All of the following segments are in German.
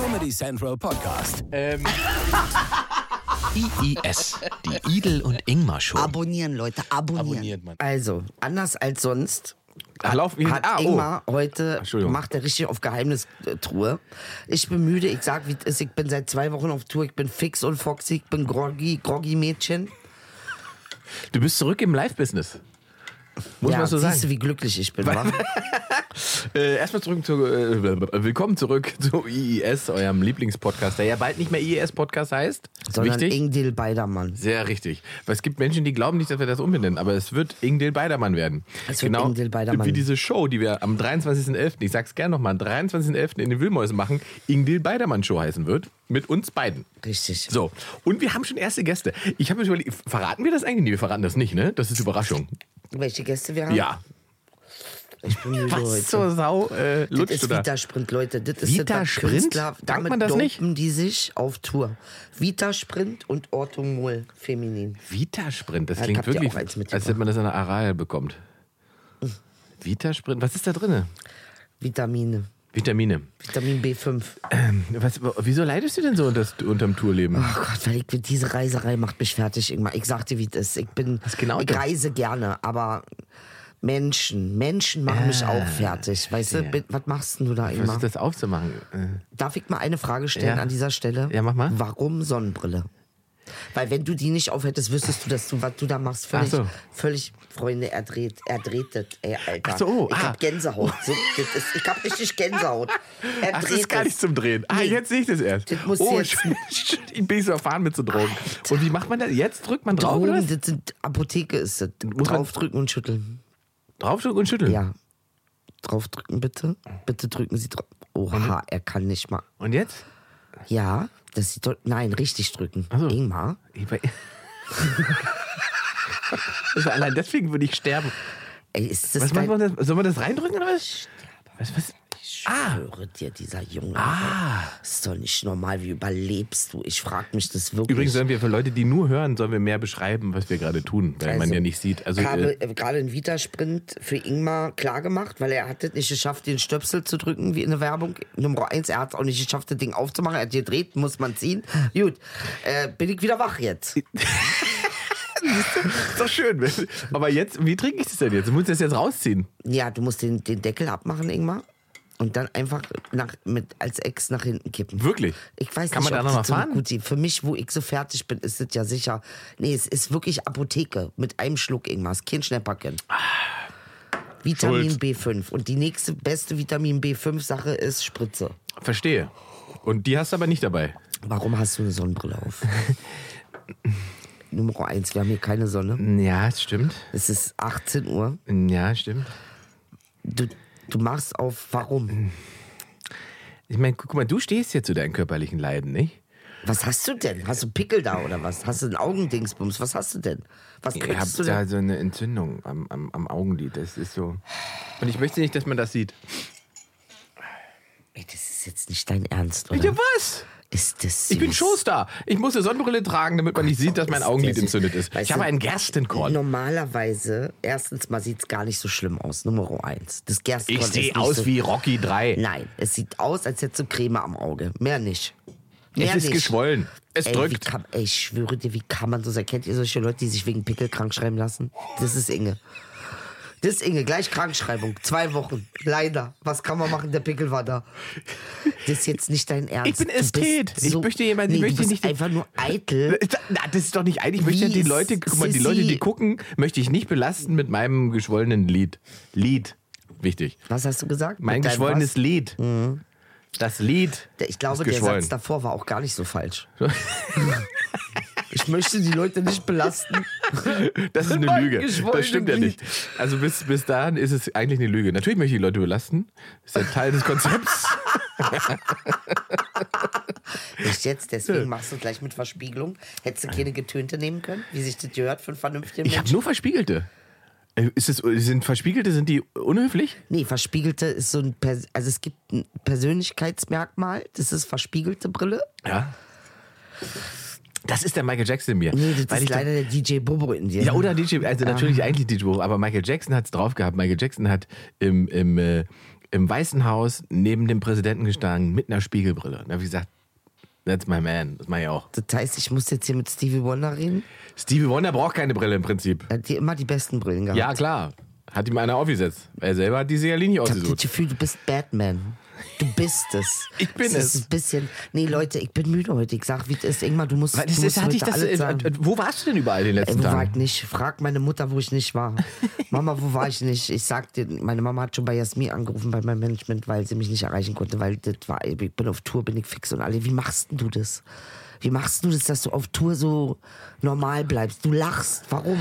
Comedy Central Podcast. Ähm, IIS, die Idel und Ingmar Show. Abonnieren, Leute, abonnieren. abonniert man. Also, anders als sonst Ach, lauf, hat ah, oh. Ingmar heute, Entschuldigung. macht er richtig auf Geheimnistruhe. Ich bin müde, ich sag, wie es ist. Ich bin seit zwei Wochen auf Tour, ich bin fix und foxy, ich bin groggy, groggy Mädchen. Du bist zurück im Live-Business. Muss ja, man so siehst sagen. du, wie glücklich ich bin, wa? Äh, erstmal zurück zu, äh, willkommen zurück zu IIS, eurem Lieblingspodcast, der ja bald nicht mehr IIS-Podcast heißt. Sondern Wichtig. Ingdil Beidermann. Sehr richtig. Weil es gibt Menschen, die glauben nicht, dass wir das umbenennen, aber es wird Ingdil Beidermann werden. Es wird Ingdil Beidermann. Wie diese Show, die wir am 23.11., ich sag's gerne nochmal, am 23.11. in den Wühlmäusen machen, Ingdil Beidermann Show heißen wird. Mit uns beiden. Richtig. So, und wir haben schon erste Gäste. Ich habe mir überlegt, verraten wir das eigentlich? Nee, wir verraten das nicht, ne? Das ist Überraschung. Welche Gäste wir haben? Ja. Ich bin müde heute. Was zur Sau äh, Das ist du da? Vita Sprint, Leute. Das ist Vita das, was Sprint? Künstler, damit man das nicht? die sich auf Tour. Vita Sprint und Orthomol feminin. Vita-Sprint, das Ja, klingt wirklich, auch eins mitgebracht? als hätte man das in der Aral bekommt. Vita-Sprint, was ist da drin? Vitamine. Vitamine. Vitamin B5. Ähm, was, wieso leidest du denn so unter, unterm Tourleben? Oh Gott, weil ich, diese Reiserei macht mich fertig, Ingmar. Ich sag dir, wie das ist. Ich bin, genau ich denn? reise gerne, aber Menschen, Menschen machen mich auch fertig. Weißt du, was machst du da, Ingmar? ist das aufzumachen? Äh, Darf ich mal eine Frage stellen Ja. an dieser Stelle? Ja, mach mal. Warum Sonnenbrille? Weil wenn du die nicht aufhättest, wüsstest du, dass du, was du da machst, völlig, so. völlig, Freunde, erdreht, erdreht das, ey, Alter. Ach so, oh, ich ah. hab Gänsehaut. So, ist, ich hab richtig Gänsehaut. Ach, das ist gar nicht zum Drehen. Ah, Nee. jetzt sehe ich das erst. Das muss oh, jetzt- ich bin so erfahren mit so Drogen. Und wie macht man das? Jetzt drückt man drauf oder Drogen, was? das sind Apotheke ist das. Muss Draufdrücken und schütteln. Draufdrücken und schütteln. Ja. Draufdrücken bitte. Bitte drücken Sie drauf. Oha, er kann nicht mal. Und jetzt? Ja, das sieht doch. Nein, richtig drücken. Ach so. Ingmar. Also allein deswegen würde ich sterben. Ey, ist das Was macht man das? Soll man das reindrücken oder was? Was, was? Ich Ah. schwöre dir, dieser Junge. Ah. Das ist doch nicht normal. Wie überlebst du? Ich frage mich das wirklich. Übrigens sollen wir für Leute, die nur hören, sollen wir mehr beschreiben, was wir gerade tun, weil man Also, ja nicht sieht. Also ich habe äh, äh, gerade einen Vita-Sprint für Ingmar klargemacht, weil er hat es nicht geschafft, den Stöpsel zu drücken, wie in der Werbung. Nummer eins, er hat es auch nicht geschafft, das Ding aufzumachen. Er hat gedreht, muss man ziehen. Gut, äh, bin ich wieder wach jetzt. ist doch schön. Aber jetzt, wie trinke ich das denn jetzt? Du musst das jetzt rausziehen. Ja, du musst den, den Deckel abmachen, Ingmar. Und dann einfach nach, mit, als Ex nach hinten kippen. Wirklich? Ich weiß Kann nicht, man da ob noch das so fahren? gut ist. Für mich, wo ich so fertig bin, ist es ja sicher. Nee, es ist wirklich Apotheke mit einem Schluck ist Kein Schnäpperken. Vitamin Schuld. B5. Und die nächste beste Vitamin B5-Sache ist Spritze. Verstehe. Und die hast du aber nicht dabei. Warum hast du eine Sonnenbrille auf? Nummer eins, wir haben hier keine Sonne. Ja, stimmt. Es ist 18 Uhr. Ja, stimmt. Du, du machst auf warum? Ich meine, guck mal, du stehst hier zu deinen körperlichen Leiden, nicht? Was hast du denn? Hast du Pickel da oder was? Hast du einen Augendingsbums? Was hast du denn? Was Ich kriegst du habe da denn? so eine Entzündung am, am, am Augenlid. Das ist so. Und ich möchte nicht, dass man das sieht. Ey, das ist jetzt nicht dein Ernst, oder? Ja, was? Ist das Ich bin süß? Showstar. Ich muss eine Sonnenbrille tragen, damit man nicht sieht, dass mein Augenlid süß. entzündet ist. Weißt Ich habe einen Gerstenkorn. Normalerweise, erstens mal sieht es gar nicht so schlimm aus. Nummer eins. Das Gerstenkorn Ich sehe aus so, wie Rocky 3. Nein, es sieht aus, als hättest du Creme am Auge. Mehr nicht. Mehr Es ist nicht. geschwollen. Es ey, drückt. kann, ey, ich schwöre dir, wie kann man so sein? Kennt ihr solche Leute, die sich wegen Pickel krank schreiben lassen? Das ist Inge. Das ist Inge, gleich Krankschreibung. Zwei Wochen. Leider. Was kann man machen? Der Pickel war da. Das ist jetzt nicht dein Ernst. Ich bin Ästhet. Ich möchte jemanden- ich nee, möchte du bist nicht einfach nur eitel. Na, das ist doch nicht eigentlich. Ich möchte Wie ja die Leute, guck mal, die. Leute, die gucken, möchte ich nicht belasten mit meinem geschwollenen Lied. Lied. Wichtig. Was hast du gesagt? Mein geschwollenes was? Lied. Das Lied. Ich glaube, der. Satz davor war auch gar nicht so falsch. ich möchte die Leute nicht belasten. Das ist eine Lüge. Das stimmt ja nicht. Also bis, bis dahin ist es eigentlich eine Lüge. Natürlich möchte ich die Leute belasten. Das ist ja Teil des Konzepts. Nicht jetzt, deswegen machst du gleich mit Verspiegelung. Hättest du keine Getönte nehmen können, wie sich das gehört einen vernünftigen Ich habe Menschen? nur Verspiegelte. Äh, Ist es, sind Verspiegelte, sind die unhöflich? Nee, Verspiegelte ist so ein, Pers also es gibt ein Persönlichkeitsmerkmal, das ist verspiegelte Brille. Ja. Das ist der Michael Jackson in mir. Nee, das Weil ist ich leider der DJ Bobo in dir. Ja, oder DJ, also natürlich eigentlich DJ Bobo, aber Michael Jackson hat es drauf gehabt. Michael Jackson hat im, im, äh, im Weißen Haus neben dem Präsidenten gestanden mit einer Spiegelbrille. Da habe ich gesagt, that's my man. Das mache ich auch. Das heißt, ich muss jetzt hier mit Stevie Wonder reden. Stevie Wonder braucht keine Brille im Prinzip. Er hat die immer die besten Brillen gehabt. Ja, klar. Hat ihm einer aufgesetzt. Er selber hat diese ja Linie Ich habe das ausgesucht. Gefühl, du bist Batman. Du bist es. Ich bin es. Ist ein bisschen. Nee, Leute, ich bin müde heute. Ich sag, wie es ist. Ingmar, du musst. Weil das du ist, musst hatte ich das, alles äh, äh, wo warst du denn überall in den letzten wo war ich Tagen? nicht? Frag meine Mutter, wo ich nicht war. Mama, wo war ich nicht? Ich sag dir, meine Mama hat schon bei Jasmin angerufen, bei meinem Management, weil sie mich nicht erreichen konnte, weil das war, ich bin auf Tour, bin ich fix und alle. Wie machst du das? Wie machst du das, dass du auf Tour so normal bleibst? Du lachst. Warum?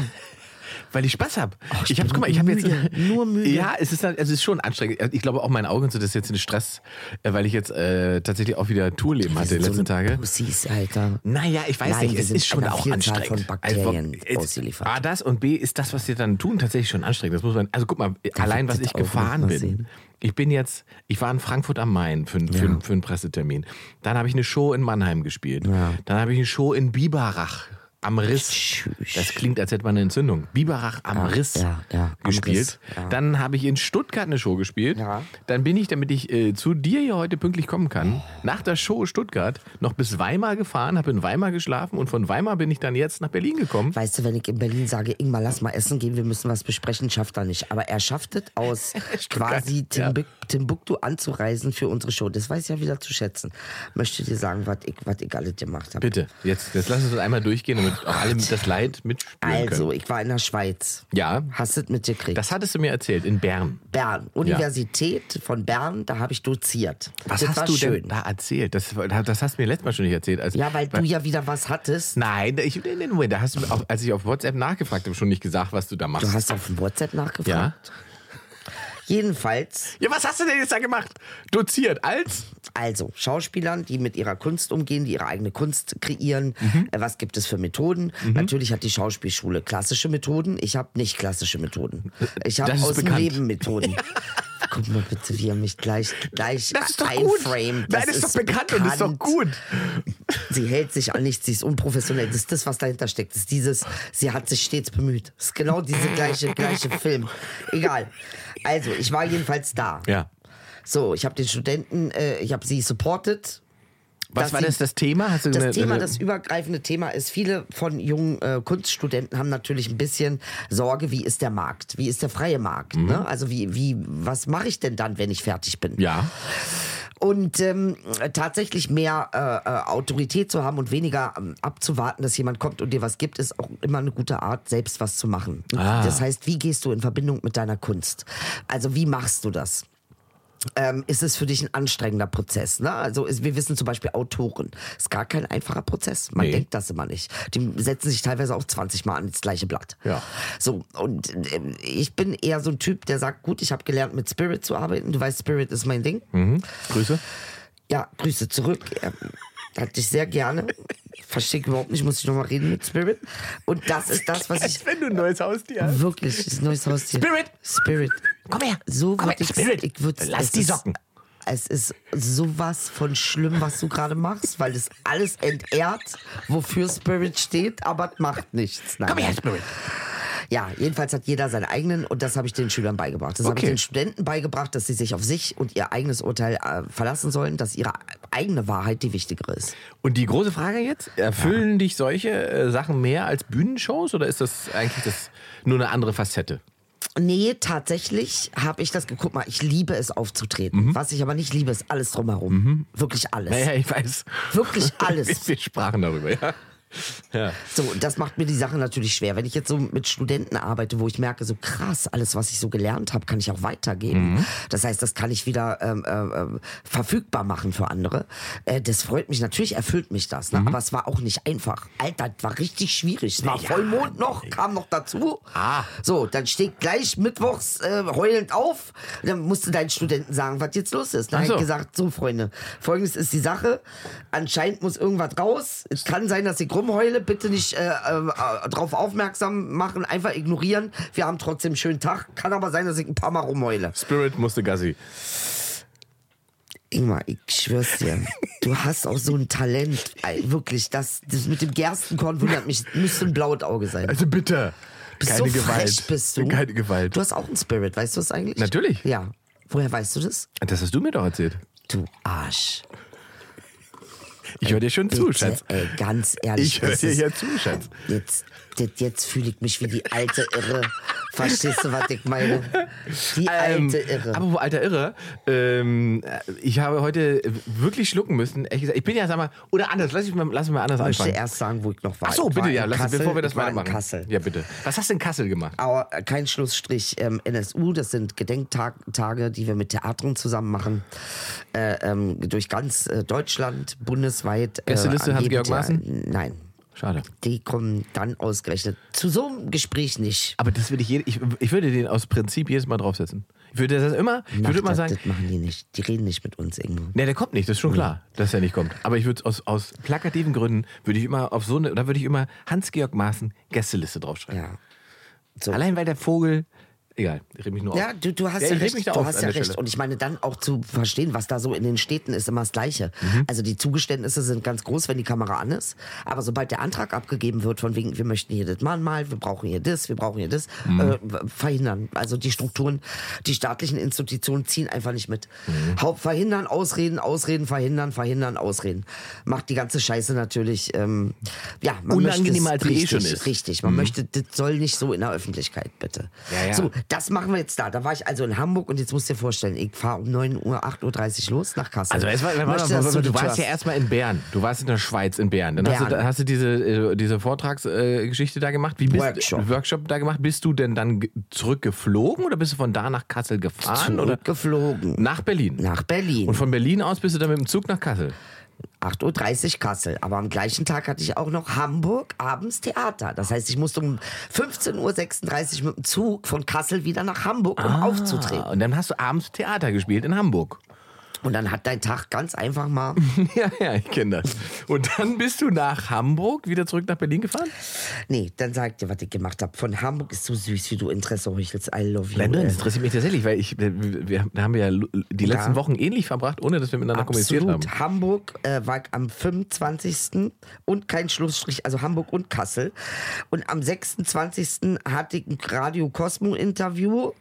Weil ich Spaß habe. ich habe, guck mal, ich habe jetzt nur müde. Ja, es ist, halt- es ist schon anstrengend. Ich glaube auch mein Auge und so, das jetzt ein Stress, äh, weil ich jetzt äh, tatsächlich auch wieder Tourleben hatte in sind letzten so Tage. Pussys, Alter. Naja, ich weiß Nein, nicht, es sind ist schon auch anstrengend. von Bakterien Also. A, das und B ist das, was wir dann tun, tatsächlich schon anstrengend. Das muss man, also guck mal, allein was ich gefahren bin. sehen. Ich bin jetzt, ich war in Frankfurt am Main für, für, Ja. für einen Pressetermin. Dann habe ich eine Show in Mannheim gespielt. Ja. Dann habe ich eine Show in Biberach am Riss. Das klingt, als hätte man eine Entzündung. Biberach am Riss ja, ja, am gespielt. Riss, ja. Dann habe ich in Stuttgart eine Show gespielt. Ja. Dann bin ich, damit ich äh, zu dir hier heute pünktlich kommen kann, nach der Show Stuttgart noch bis Weimar gefahren, habe in Weimar geschlafen und von Weimar bin ich dann jetzt nach Berlin gekommen. Weißt du, wenn ich in Berlin sage, Ingmar, lass mal essen gehen, wir müssen was besprechen, schafft er nicht. Aber er schafft es aus quasi ja. Timbuk Timbuktu anzureisen für unsere Show. Das weiß ich ja wieder zu schätzen. Möchte dir sagen, was ich, was ich alles gemacht habe. Bitte, jetzt, jetzt lass uns das einmal durchgehen, damit auch alle das Leid mitspüren Also, können. ich war in der Schweiz. Ja, Hast du es mitgekriegt? das hattest du mir erzählt, in Bern. Bern, Universität von Bern, da habe ich doziert. Was das hast du schön. denn da erzählt? Das, das hast du mir letztes Mal schon nicht erzählt. Als, Ja, weil du ja wieder was hattest. Nein, ich, da hast du, auch, als ich auf WhatsApp nachgefragt habe, schon nicht gesagt, was du da machst. Du hast auf WhatsApp nachgefragt. Ja. Jedenfalls, Ja, was hast du denn jetzt da gemacht? Doziert als? also Schauspielern, die mit ihrer Kunst umgehen, die ihre eigene Kunst kreieren. Mhm. Äh, was gibt es für Methoden? Natürlich hat die Schauspielschule klassische Methoden. Ich habe nicht klassische Methoden. Ich habe Das ist aus dem bekannt. Leben Methoden. Guck mal bitte, wie er mich gleich, gleich Das ist doch gut. einframed. Nein, das ist doch bekannt, und ist doch gut. Sie hält sich an nichts, sie ist unprofessionell. Das ist das, was dahinter steckt. Das ist dieses, sie hat sich stets bemüht. Das ist genau diese gleiche, gleiche Film. Egal. Also, ich war jedenfalls da. Ja. So, ich habe den Studenten, äh, ich habe sie supported. Was war das, das Thema? Hast du Das eine- Thema, das übergreifende Thema ist, viele von jungen äh, Kunststudenten haben natürlich ein bisschen Sorge, wie ist der Markt? Wie ist der freie Markt? Ne? Also wie, wie, was mache ich denn dann, wenn ich fertig bin? Mhm. Ja. Und ähm, tatsächlich mehr äh, äh, Autorität zu haben und weniger ähm, abzuwarten, dass jemand kommt und dir was gibt, ist auch immer eine gute Art, selbst was zu machen. Ah. Das heißt, wie gehst du in Verbindung mit deiner Kunst? Also wie machst du das? Ähm, ist es für dich ein anstrengender Prozess. Ne? Also ist, wir wissen zum Beispiel Autoren. Ist gar kein einfacher Prozess. Man Nee. denkt das immer nicht. Die setzen sich teilweise auch 20 Mal an das gleiche Blatt. Ja. So, und ähm, ich bin eher so ein Typ, der sagt, gut, ich habe gelernt, mit Spirit zu arbeiten. Du weißt, Spirit ist mein Ding. Mhm. Grüße. Ja, Grüße zurück. Er hat dich sehr gerne. Verstehe ich überhaupt nicht, muss ich nochmal reden mit Spirit. Und das ist das, was ich wenn du ein neues Haustier hast. wirklich, ist ein neues Haustier. Spirit! Spirit. Komm her. So Komm würd her, ich, Spirit. ich würd's, Lass es die ist- Socken. Es ist sowas von schlimm, was du gerade machst, weil es alles entehrt, wofür Spirit steht, aber es macht nichts. Nein. Komm her, Spirit. Ja, jedenfalls hat jeder seinen eigenen und das habe ich den Schülern beigebracht. Das habe ich Okay. den Studenten beigebracht, dass sie sich auf sich und ihr eigenes Urteil äh, verlassen sollen, dass ihre eigene Wahrheit die wichtigere ist. Und die große Frage jetzt, erfüllen dich solche äh, Sachen mehr als Bühnenshows oder ist das eigentlich das nur eine andere Facette? Nee, tatsächlich habe ich das geguckt. Mal, ich liebe es aufzutreten. Was ich aber nicht liebe, ist alles drumherum. Wirklich alles. Naja, ich weiß. Wirklich alles. Wir sprachen darüber, ja. Ja. So, das macht mir die Sache natürlich schwer. Wenn ich jetzt so mit Studenten arbeite, wo ich merke, so krass, alles, was ich so gelernt habe, kann ich auch weitergeben. Das heißt, das kann ich wieder ähm, äh, äh, verfügbar machen für andere. Äh, das freut mich, natürlich erfüllt mich das. Ne? Aber es war auch nicht einfach. Alter, das war richtig schwierig. Es war Ja. Vollmond noch, kam noch dazu. Ah. So, dann steht gleich mittwochs äh, heulend auf. Dann musst du deinen Studenten sagen, was jetzt los ist. Dann so. ich gesagt, so Freunde, folgendes ist die Sache. Anscheinend muss irgendwas raus. Es kann sein, dass ich rumheule. Bitte nicht äh, äh, drauf aufmerksam machen, einfach ignorieren. Wir haben trotzdem einen schönen Tag. Kann aber sein, dass ich ein paar Mal rumheule. Spirit musste Gassi. Ingmar, ich schwör's dir, du hast auch so ein Talent. Ey, wirklich, das, das mit dem Gerstenkorn wundert mich. Müsste ein blaues Auge sein. Also bitte. Bist Keine so Gewalt. frech bist du. Keine Gewalt. Du hast auch einen Spirit, weißt du das eigentlich? Natürlich. Ja. Woher weißt du das? Das hast du mir doch erzählt. Du Arsch. Ich höre dir schon zu, Schatz. Ey, ganz ehrlich. Ich höre dir ja zu, Schatz. Jetzt, jetzt, jetzt fühle ich mich wie die alte Irre. Verstehst du, was ich meine? Die Ähm, alte Irre. Aber wo alter Irre, ähm, ich habe heute wirklich schlucken müssen. Ehrlich gesagt, ich bin ja, sag mal, oder anders, lass, ich mal, lass mich mal anders ich möchte anfangen. erst sagen, wo ich noch war. Ach so, Ich bitte, war ja, lass, Kassel, bevor wir das ich weitermachen. Kassel. Ja, bitte. Was hast du in Kassel gemacht? Aber kein Schlussstrich. Ähm, NSU, das sind Gedenktage, die wir mit Theatern zusammen machen. Äh, ähm, durch ganz äh, Deutschland, bundesweit. Äh, Gästeliste an Hans-Georg jedem Maaßen? Nein. Schade. Die kommen dann ausgerechnet. Zu so einem Gespräch nicht. Aber das würde ich, ich, ich würde den aus Prinzip jedes Mal draufsetzen. Ich würde das immer, ich würde immer das, sagen, das machen die nicht. Die reden nicht mit uns irgendwo. Ne, der kommt nicht, das ist schon klar, dass er nicht kommt. Aber ich würde aus, aus plakativen Gründen, würde ich immer auf so eine, da würde ich immer Hans-Georg Maaßen Gästeliste draufschreiben. Ja. So. Allein weil der Vogel, egal, ich rede mich nur Ja, auf. du, du hast Ja, ja, recht. Du hast ja recht. Stelle. Und ich meine, dann auch zu verstehen, was da so in den Städten ist, immer das Gleiche. Mhm. Also die Zugeständnisse sind ganz groß, wenn die Kamera an ist. Aber sobald der Antrag abgegeben wird, von wegen, wir möchten hier das Mahnmal, wir brauchen hier das, wir brauchen hier das, Mhm. äh, verhindern. Also die Strukturen, die staatlichen Institutionen ziehen einfach nicht mit. Mhm. Verhindern, ausreden, ausreden, verhindern, verhindern, ausreden. Macht die ganze Scheiße natürlich, ähm, ja, man Unangenehmer, möchte als es sie eh schon richtig, ist. Richtig, man möchte, das soll nicht so in der Öffentlichkeit, bitte. Ja, ja. So, das machen wir jetzt da. Da war ich also in Hamburg und jetzt musst du dir vorstellen, ich fahre um 9 Uhr, 8.30 Uhr los nach Kassel. Also warte Möchte, mal, dass du, das warst ja erstmal in Bern. Du warst in der Schweiz in Bern. Dann hast du, Bern. hast du diese, äh, diese Vortragsgeschichte Geschichte da gemacht. Wie bist Workshop. Workshop da gemacht. Bist du denn dann ge- zurückgeflogen oder bist du von da nach Kassel gefahren? Oder? Zurückgeflogen. Nach Berlin. Nach Berlin. Und von Berlin aus bist du dann mit dem Zug nach Kassel. 8.30 Uhr Kassel. Aber am gleichen Tag hatte ich auch noch Hamburg abends Theater. Das heißt, ich musste um 15.36 Uhr mit dem Zug von Kassel wieder nach Hamburg, um aufzutreten. Ah, und dann hast du abends Theater gespielt in Hamburg. Und dann hat dein Tag ganz einfach mal. ja, ja, ich kenne das. Und dann bist du nach Hamburg wieder zurück nach Berlin gefahren? Nee, dann sag ich dir, was ich gemacht habe. Von Hamburg ist so süß, wie du Interesse heuchelst. I love you. Nein, ey. das interessiert mich tatsächlich, weil ich, wir, da haben wir ja die letzten Ja. Wochen ähnlich verbracht, ohne dass wir miteinander kommuniziert haben. Absolut. Hamburg äh, war ich am 25. und kein Schlussstrich, also Hamburg und Kassel. Und am 26. hatte ich ein Radio Cosmo Interview.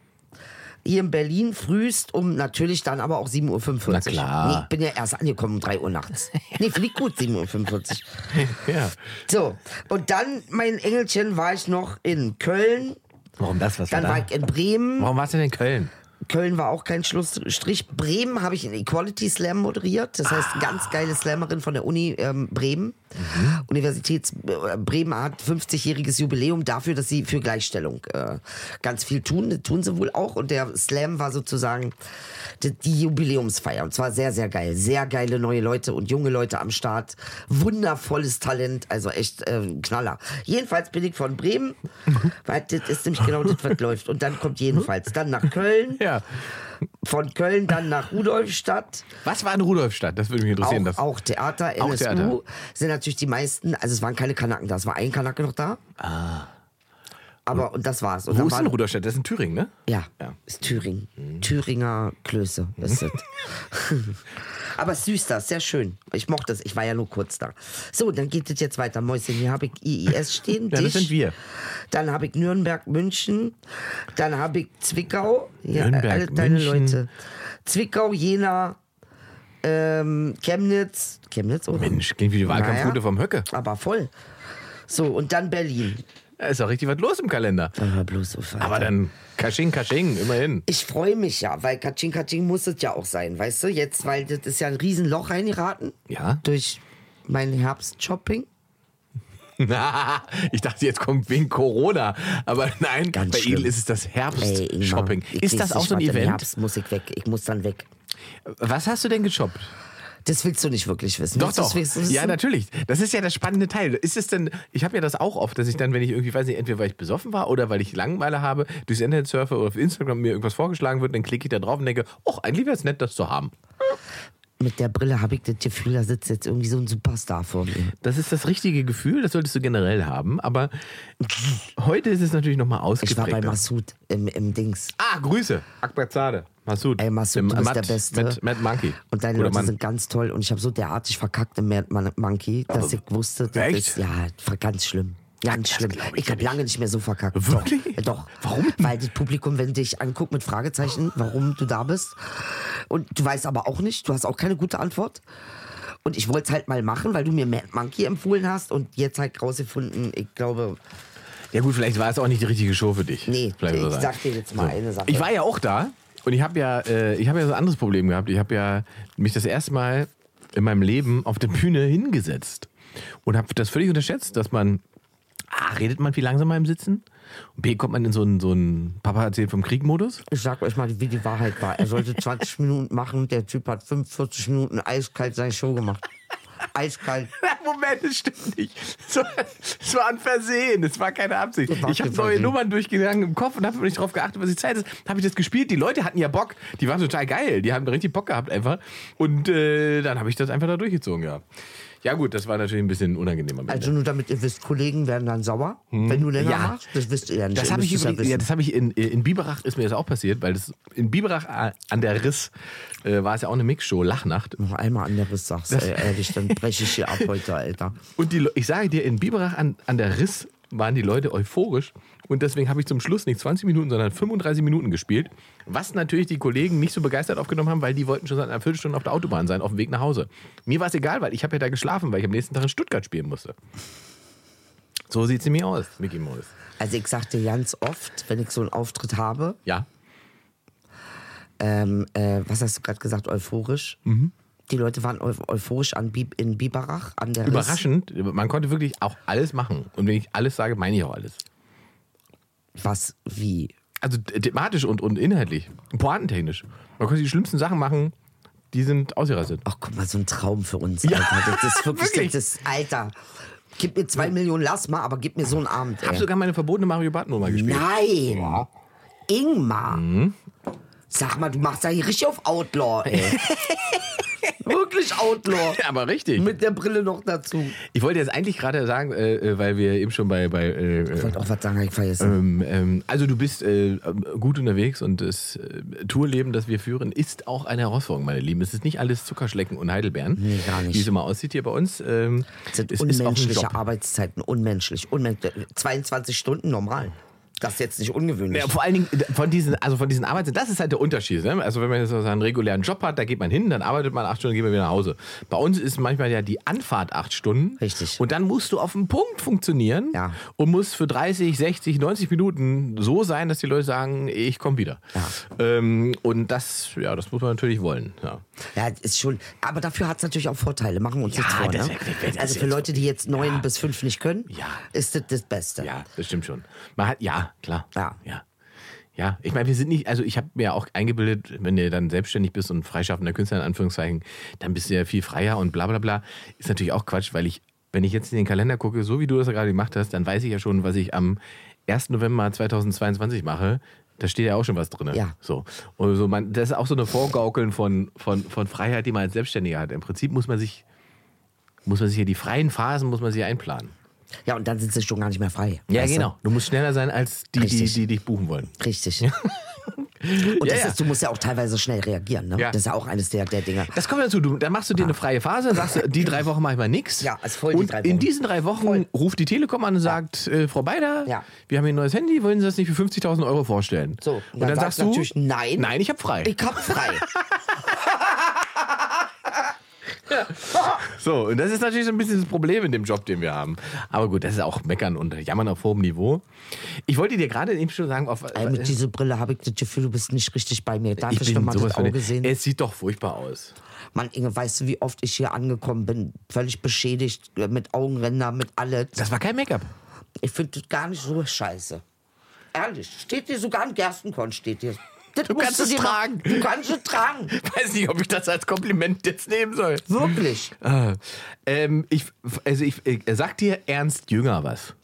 Hier in Berlin frühst um natürlich dann aber auch 7.45 Uhr. Na klar. Nee, ich bin ja erst angekommen um 3 Uhr nachts. Nee, ich gut, 7.45 Uhr. Ja. So, und dann, mein Engelchen, war ich noch in Köln. Warum das? Was Dann war war da? ich in Bremen. Warum warst du denn in Köln? Köln war auch kein Schlussstrich. Bremen habe ich in Equality Slam moderiert. Das heißt, ganz geile Slammerin von der Uni ähm, Bremen. Universitäts äh, Bremen hat 50-jähriges Jubiläum dafür, dass sie für Gleichstellung äh, ganz viel tun. Das tun sie wohl auch. Und der Slam war sozusagen die, die Jubiläumsfeier. Und zwar sehr, sehr geil. Sehr geile neue Leute und junge Leute am Start. Wundervolles Talent. Also echt äh, Knaller. Jedenfalls bin ich von Bremen, weil das ist nämlich genau das, was läuft. Und dann kommt jedenfalls dann nach Köln. Ja. Von Köln dann nach Rudolfstadt. Was war in Rudolfstadt? Das würde mich interessieren. Auch, das. auch Theater, Auch NSU. Theater. Sind natürlich die meisten, also es waren keine Kanaken da, es war ein Kanake noch da. Aber und das war's. Und Wo ist denn Rudolfstadt? Das ist in Thüringen, ne? Ja, Ja. ist Thüringen. Thüringer Klöße ist es. Aber süß das, sehr schön. Ich mochte es, ich war ja nur kurz da. So, dann geht es jetzt weiter. Mäuschen, hier habe ich IIS stehen. Ja, das sind wir. Dann habe ich Nürnberg, München. Dann habe ich Zwickau. Ja, Nürnberg, alle deine München. Leute. Zwickau, Jena, ähm, Chemnitz. Chemnitz, oder? Mensch, klingt wie die Wahlkampfroute vom Höcke. Aber voll. So, und dann Berlin. Da ist auch richtig was los im Kalender. Aber bloß so Alter. Aber dann Kasching, Kasching, immerhin. Ich freue mich ja, weil Katsching Katsching muss es ja auch sein, weißt du? Jetzt, weil das ist ja ein Riesenloch reingeraten. Ja. Durch mein Herbstshopping. ich dachte, jetzt kommt wegen Corona. Aber nein, Ganz bei. Ihnen ist es das Herbst-Shopping. Ist das auch so ein was im Event? Herbst muss ich weg. Ich muss dann weg. Was hast du denn geshoppt? Das willst du nicht wirklich wissen. Doch, Willst du doch. wissen? Ja, natürlich. Das ist ja das spannende Teil. Ist es denn, ich habe ja das auch oft, dass ich dann, wenn ich irgendwie, weiß nicht, entweder weil ich besoffen war oder weil ich Langeweile habe, durchs Internet surfe oder auf Instagram mir irgendwas vorgeschlagen wird, dann klicke ich da drauf und denke, ach, eigentlich wäre es nett, das zu haben. Mit der Brille habe ich das Gefühl, da sitzt jetzt irgendwie so ein Superstar vor mir. Das ist das richtige Gefühl, das solltest du generell haben. Aber heute ist es natürlich nochmal Ich war bei. Massoud im, im Dings. Ah, Grüße. Akbar Zade. Massoud. Ey, Massoud, du bist Matt, der Beste. Matt, Matt Monkey. Und deine Oder Leute Mann. sind ganz toll. Und ich habe so derartig verkackt im Mad Mon- Monkey, dass ich wusste, das Echt? ist, ja, war ganz schlimm. Ganz schlimm. ich Ich, habe lange nicht mehr so verkackt. Wirklich? Doch. Doch. Warum? Weil das Publikum, wenn dich anguckt mit Fragezeichen, warum du da bist. Und du weißt aber auch nicht, du hast auch keine gute Antwort. Und ich wollte es halt mal machen, weil du mir Mad Monkey empfohlen hast und jetzt halt rausgefunden, ich glaube, Ja gut, vielleicht war es auch nicht die richtige Show für dich. nee, Vielleicht ich so sag dir jetzt mal eine Sache. Ich war ja auch da und ich habe ja, äh, ich habe ja so ein anderes Problem gehabt. Ich habe ja mich das erste Mal in meinem Leben auf der Bühne hingesetzt und habe das völlig unterschätzt, dass man A, redet man viel langsamer im Sitzen und B, kommt man in so einen, so einen Papa erzählt vom Krieg-Modus. Ich sag euch mal, wie die Wahrheit war. Er sollte 20 Minuten machen, der Typ hat 45 Minuten eiskalt seine Show gemacht. Eiskalt. Moment, das stimmt nicht. Es war, ein Versehen, es war keine Absicht. Ich habe neue. Nummern durchgegangen im Kopf und habe nicht drauf geachtet, was die Zeit ist. Habe ich das gespielt. Die Leute hatten ja Bock. Die waren total geil. Die haben richtig Bock gehabt einfach. Und äh, dann habe ich das einfach da durchgezogen, ja. Ja gut, das war natürlich ein bisschen unangenehm am Ende. Also nur damit ihr wisst, Kollegen werden dann sauer, wenn du länger Hm. Ja. machst. Das wisst ihr ja nicht. Das habe ich, übrigens- ja, das hab ich in, in Biberach ist mir das auch passiert, weil das in Biberach äh, an der Riss äh, war es ja auch eine Mixshow, Lachnacht. Noch einmal an der Riss sagst, ey, ehrlich, dann breche ich hier ab heute, Alter. Und die, ich sage dir, in Biberach an, an der Riss waren die Leute euphorisch. Und deswegen habe ich zum Schluss nicht 20 Minuten, sondern 35 Minuten gespielt. Was natürlich die Kollegen nicht so begeistert aufgenommen haben, weil die wollten schon seit einer Viertelstunde auf der Autobahn sein, auf dem Weg nach Hause. Mir war es egal, weil ich habe ja da geschlafen, weil ich am nächsten Tag in Stuttgart spielen musste. So sieht sie mir aus, Mickey Mouse. Also ich sag dir ganz oft, wenn ich so einen Auftritt habe, Ja. ähm, äh, was hast du gerade gesagt, euphorisch? Mhm. Die Leute waren eu euphorisch an Bib in Biberach, an der Riss. Überraschend, man konnte wirklich auch alles machen. Und wenn ich alles sage, meine ich auch alles. Was, wie? Also the- thematisch und, und inhaltlich. Pointentechnisch. Man konnte die schlimmsten Sachen machen, die sind ausgerastet. Ach, guck mal, so ein Traum für uns, Ja, Alter. Das ist wirklich, wirklich. das Alter. Gib mir zwei Millionen, lass mal, aber gib mir so einen Abend, ey. sogar meine verbotene Mario Bart Nummer gespielt. Nein! Ingmar! Mhm. Sag mal, du machst ja hier richtig auf Outlaw, ey. Wirklich Outlaw. Ja, aber richtig. Mit der Brille noch dazu. Ich wollte jetzt eigentlich gerade sagen, äh, äh, weil wir eben schon bei, bei äh, Ich äh, wollte auch was sagen, ich vergessen. ähm, ähm, also du bist äh, gut unterwegs und das äh, Tourleben, das wir führen, ist auch eine Herausforderung, meine Lieben. Es ist nicht alles Zuckerschlecken und Heidelbeeren, Nee, gar nicht. wie es immer aussieht hier bei uns. Ähm, Das sind es unmenschliche. Arbeitszeiten, unmenschlich. unmenschlich. 22 Stunden normal. Das ist jetzt nicht ungewöhnlich. Ja, vor allen Dingen äh, von diesen, also von diesen Arbeitszeiten, das ist halt der Unterschied. Ne? Also wenn man jetzt so einen regulären Job hat, da geht man hin, dann arbeitet man acht Stunden, geht man wieder nach Hause. Bei uns ist manchmal ja die Anfahrt acht Stunden. Richtig. Und dann musst du auf den Punkt funktionieren Ja. und musst für 30, 60, 90 Minuten so sein, dass die Leute sagen, ich komme wieder. Ja. Ähm, und das, ja, das muss man natürlich wollen. Ja. Ja, ist schon. Aber dafür hat es natürlich auch Vorteile. Machen wir uns Ja, nichts vor. das- Ne? das- das- Also für Leute, die jetzt neun bis fünf nicht können, Ja. ist das das Beste. ja, das stimmt schon. Man hat, ja, klar. Ja. Ja. Ja, ich meine, wir sind nicht, also ich habe mir auch eingebildet, wenn du dann selbstständig bist und freischaffender Künstler in Anführungszeichen, dann bist du ja viel freier und bla bla bla. Ist natürlich auch Quatsch, weil ich, wenn ich jetzt in den Kalender gucke, so wie du das gerade gemacht hast, dann weiß ich ja schon, was ich am 1. November 2022 mache. Da steht ja auch schon was drin. Ja. So. Und so man, das ist auch so eine Vorgaukeln von, von, von Freiheit, die man als Selbstständiger hat. Im Prinzip muss man sich, muss man sich hier die freien Phasen muss man sich einplanen. Ja, und dann sind sie schon gar nicht mehr frei. Ja, Weißt du? genau. Du musst schneller sein als die, die, Richtig. die dich buchen wollen. Richtig. Und Ja, das ja. Ist, du musst ja auch teilweise schnell reagieren. Ne? Ja. Das ist ja auch eines der, der Dinge. Das kommt dazu. Du, dann machst du dir eine freie Phase, sagst du, die drei Wochen mache ich mal nichts. Ja, ist voll die Und drei in Wochen. diesen drei Wochen Voll. ruft die Telekom an und sagt, äh, Frau Beider, Ja. wir haben hier ein neues Handy, wollen Sie das nicht für 50.000 Euro vorstellen? So, und dann dann, sagst du nein. Nein, ich habe frei. Ich hab frei. So, und das ist natürlich so ein bisschen das Problem in dem Job, den wir haben. Aber gut, das ist auch Meckern und Jammern auf hohem Niveau. Ich wollte dir gerade eben schon sagen, auf, Ey, mit dieser Brille habe ich das Gefühl, du bist nicht richtig bei mir. Darf ich ich, bin noch mal sowas das Auge sehen? Es sieht doch furchtbar aus. Mann, Inge, weißt du, wie oft ich hier angekommen bin? Völlig beschädigt, äh, mit Augenränder, mit alles. Das war kein Make-up. Ich finde das gar nicht so scheiße. Ehrlich, steht dir sogar ein Gerstenkorn, steht dir. Das Du kannst es mal- tragen. Du kannst es tragen. Weiß nicht, ob ich das als Kompliment jetzt nehmen soll. Wirklich. Ah, ähm, ich, also ich, ich sag dir Ernst Jünger was.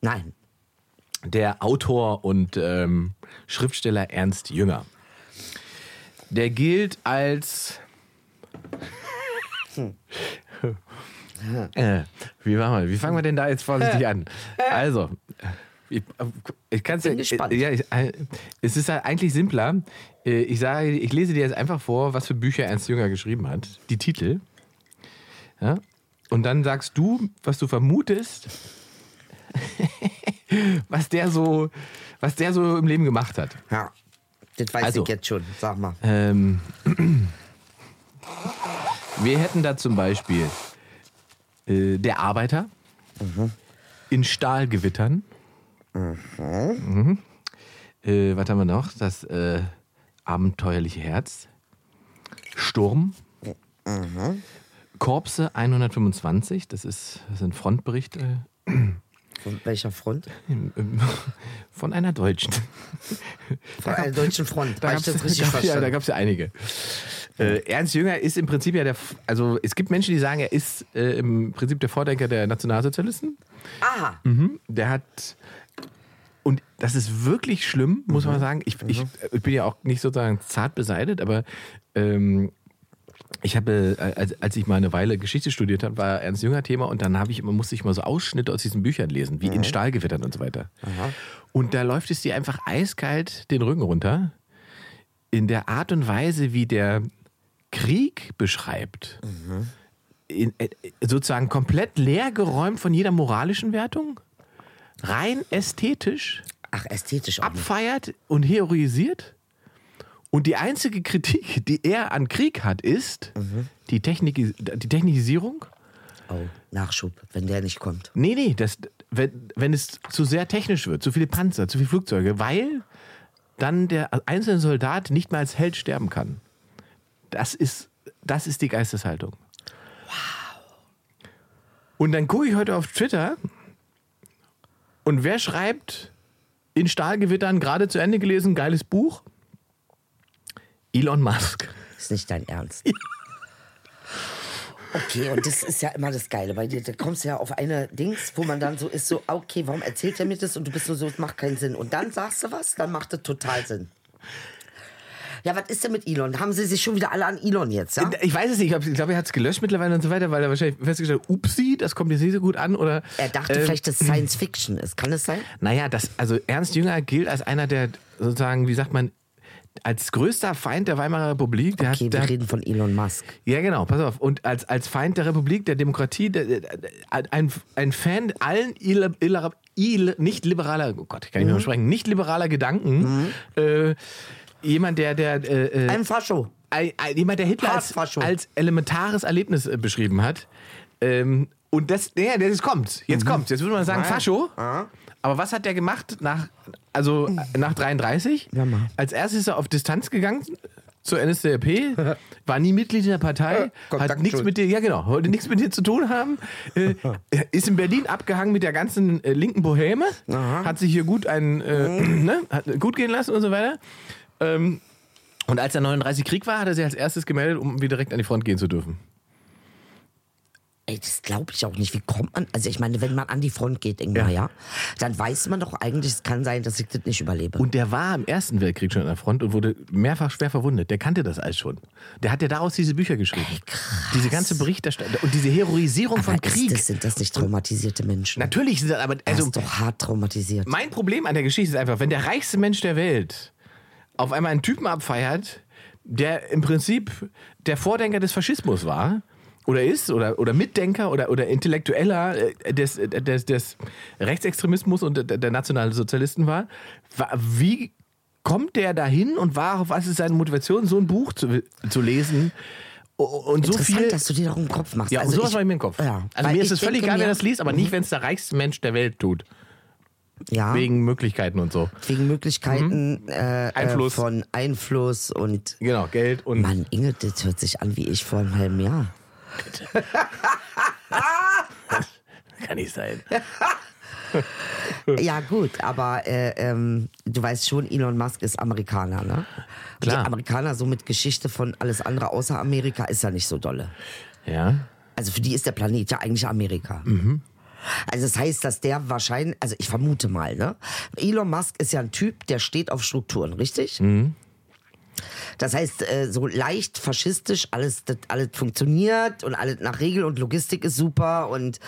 Nein. Der Autor und ähm, Schriftsteller Ernst Jünger. Der gilt als. äh, wie, machen wir, wie fangen wir denn da jetzt vorsichtig an? Also, ich, ich kann's ja, Bin gespannt. ja, ich, äh, es ist halt eigentlich simpler. Äh, Ich sage, ich lese dir jetzt einfach vor, was für Bücher Ernst Jünger geschrieben hat. Die Titel. Ja? Und dann sagst du, was du vermutest, was der so, was der so im Leben gemacht hat. Ja. Das weiß Also. ich jetzt schon. Sag mal. Ähm, wir hätten da zum Beispiel äh, der Arbeiter in Stahlgewittern. Mhm. Äh, was haben wir noch? Das äh, abenteuerliche Herz. Sturm. Korpse 125, das ist, das sind Frontberichte Von welcher Front? von einer Deutschen. Von einer deutschen Front. Da gab es ja, ja einige. Äh, Ernst Jünger ist im Prinzip ja der, also es gibt Menschen, die sagen, er ist äh, im Prinzip der Vordenker der Nationalsozialisten. Aha. Mhm. Der hat, und das ist wirklich schlimm, muss man sagen. Ich, ich, ich bin ja auch nicht sozusagen zart beseitigt, aber ähm, ich habe, äh, als, ich mal eine Weile Geschichte studiert habe, war Ernst Jünger Thema und dann habe ich immer, musste ich mal so Ausschnitte aus diesen Büchern lesen, wie in Stahlgewittern und so weiter. Und da läuft es dir einfach eiskalt den Rücken runter. In der Art und Weise, wie der Krieg beschreibt, in, äh, sozusagen komplett leer geräumt von jeder moralischen Wertung, rein ästhetisch, Ach, ästhetisch abfeiert und heroisiert. Und die einzige Kritik, die er an Krieg hat, ist die, Technik, die Technisierung. Oh, Nachschub, wenn der nicht kommt. Nee, nee, das, wenn, wenn es zu sehr technisch wird, zu viele Panzer, zu viele Flugzeuge, weil dann der einzelne Soldat nicht mehr als Held sterben kann. Das ist, das ist die Geisteshaltung. Und dann gucke ich heute auf Twitter und wer schreibt in Stahlgewittern gerade zu Ende gelesen, geiles Buch? Elon Musk. Ist nicht dein Ernst. Okay, und das ist ja immer das Geile bei dir. Da kommst du ja auf eine Dings, wo man dann so ist, so, ah, okay, warum erzählt er mir das? Und du bist nur so, es macht keinen Sinn. Und dann sagst du was, dann macht es total Sinn. Ja, was ist denn mit Elon? Haben sie sich schon wieder alle an Elon jetzt, ja? Ich weiß es nicht, ich glaube, er hat es gelöscht mittlerweile und so weiter, weil er wahrscheinlich festgestellt hat, upsi, das kommt jetzt nicht so gut an. Oder, Er dachte ähm, vielleicht, dass Science Fiction ist. Kann es sein? Naja, das, also Ernst Jünger gilt als einer der sozusagen, wie sagt man, als größter Feind der Weimarer Republik. Der Okay, hat, der wir reden von Elon Musk. ja, genau, pass auf. Und als, als Feind der Republik, der Demokratie, der, der, ein, ein Fan allen il, il, il, nicht liberaler, oh Gott, kann ich Mhm. nicht mehr sprechen, nicht liberaler Gedanken. Äh, jemand, der, der äh, äh, Ein Fascho. ein, ein, jemand, der Hitler als, als elementares Erlebnis äh, beschrieben hat. Ähm, und das, ja, das kommt. Jetzt kommt's. Jetzt würde man sagen, Mhm. Ja. Fascho. Ja. Aber was hat der gemacht nach, also äh, nach 33? Ja. Als erstes ist er auf Distanz gegangen zur NSDAP, war nie Mitglied der Partei, hat Kontakt nichts schon. mit dir, ja genau, wollte nichts mit dir zu tun haben, äh, ist in Berlin abgehangen mit der ganzen äh, linken Boheme, hat sich hier gut ein, äh, Mhm. ne, hat gut gehen lassen und so weiter. Ähm, und als der 39 Krieg war, hat er sich als erstes gemeldet, um wieder direkt an die Front gehen zu dürfen. Ey, das glaube ich auch nicht. Wie kommt man? Also ich meine, wenn man an die Front geht, Ingmar, Ja. ja, dann weiß man doch eigentlich, es kann sein, dass ich das nicht überlebe. Und der war im Ersten Weltkrieg schon an der Front und wurde mehrfach schwer verwundet. Der kannte das alles schon. Der hat ja daraus diese Bücher geschrieben. Diese ganze Berichterstattung und diese Heroisierung von Aber ist Krieg. das, sind das nicht traumatisierte Menschen? Natürlich sind das aber, Er also ist doch hart traumatisiert. mein Problem an der Geschichte ist einfach, wenn der reichste Mensch der Welt auf einmal einen Typen abfeiert, der im Prinzip der Vordenker des Faschismus war oder ist oder, oder Mitdenker oder, oder Intellektueller äh, des, des, des Rechtsextremismus und der, Nationalsozialisten war, wa- wie kommt der dahin und war, was ist seine Motivation, so ein Buch zu, zu lesen und so viel... dass du dir darum im Kopf machst. Ja, also sowas ich, war in mir im Kopf. Ja, also mir ist ich es völlig egal, wer das liest, aber nicht, wenn es der reichste Mensch der Welt tut. Ja, wegen, Wegen Möglichkeiten und so. Möglichkeiten äh, Einfluss. Äh, von Einfluss und Genau, Geld und. Mann, Inge, das hört sich an wie ich vor einem halben Jahr. Kann nicht sein. Ja, gut, aber äh, ähm, du weißt schon, Elon Musk ist Amerikaner, ne? Und Klar. Die Amerikaner so mit Geschichte von alles andere außer Amerika ist ja nicht so dolle. Ja. Also für die ist der Planet ja eigentlich Amerika. Also das heißt, dass der wahrscheinlich, also ich vermute mal, ne? Elon Musk ist ja ein Typ, der steht auf Strukturen, richtig? Das heißt, äh, so leicht faschistisch, alles, das, alles funktioniert und alles nach Regel und Logistik ist super und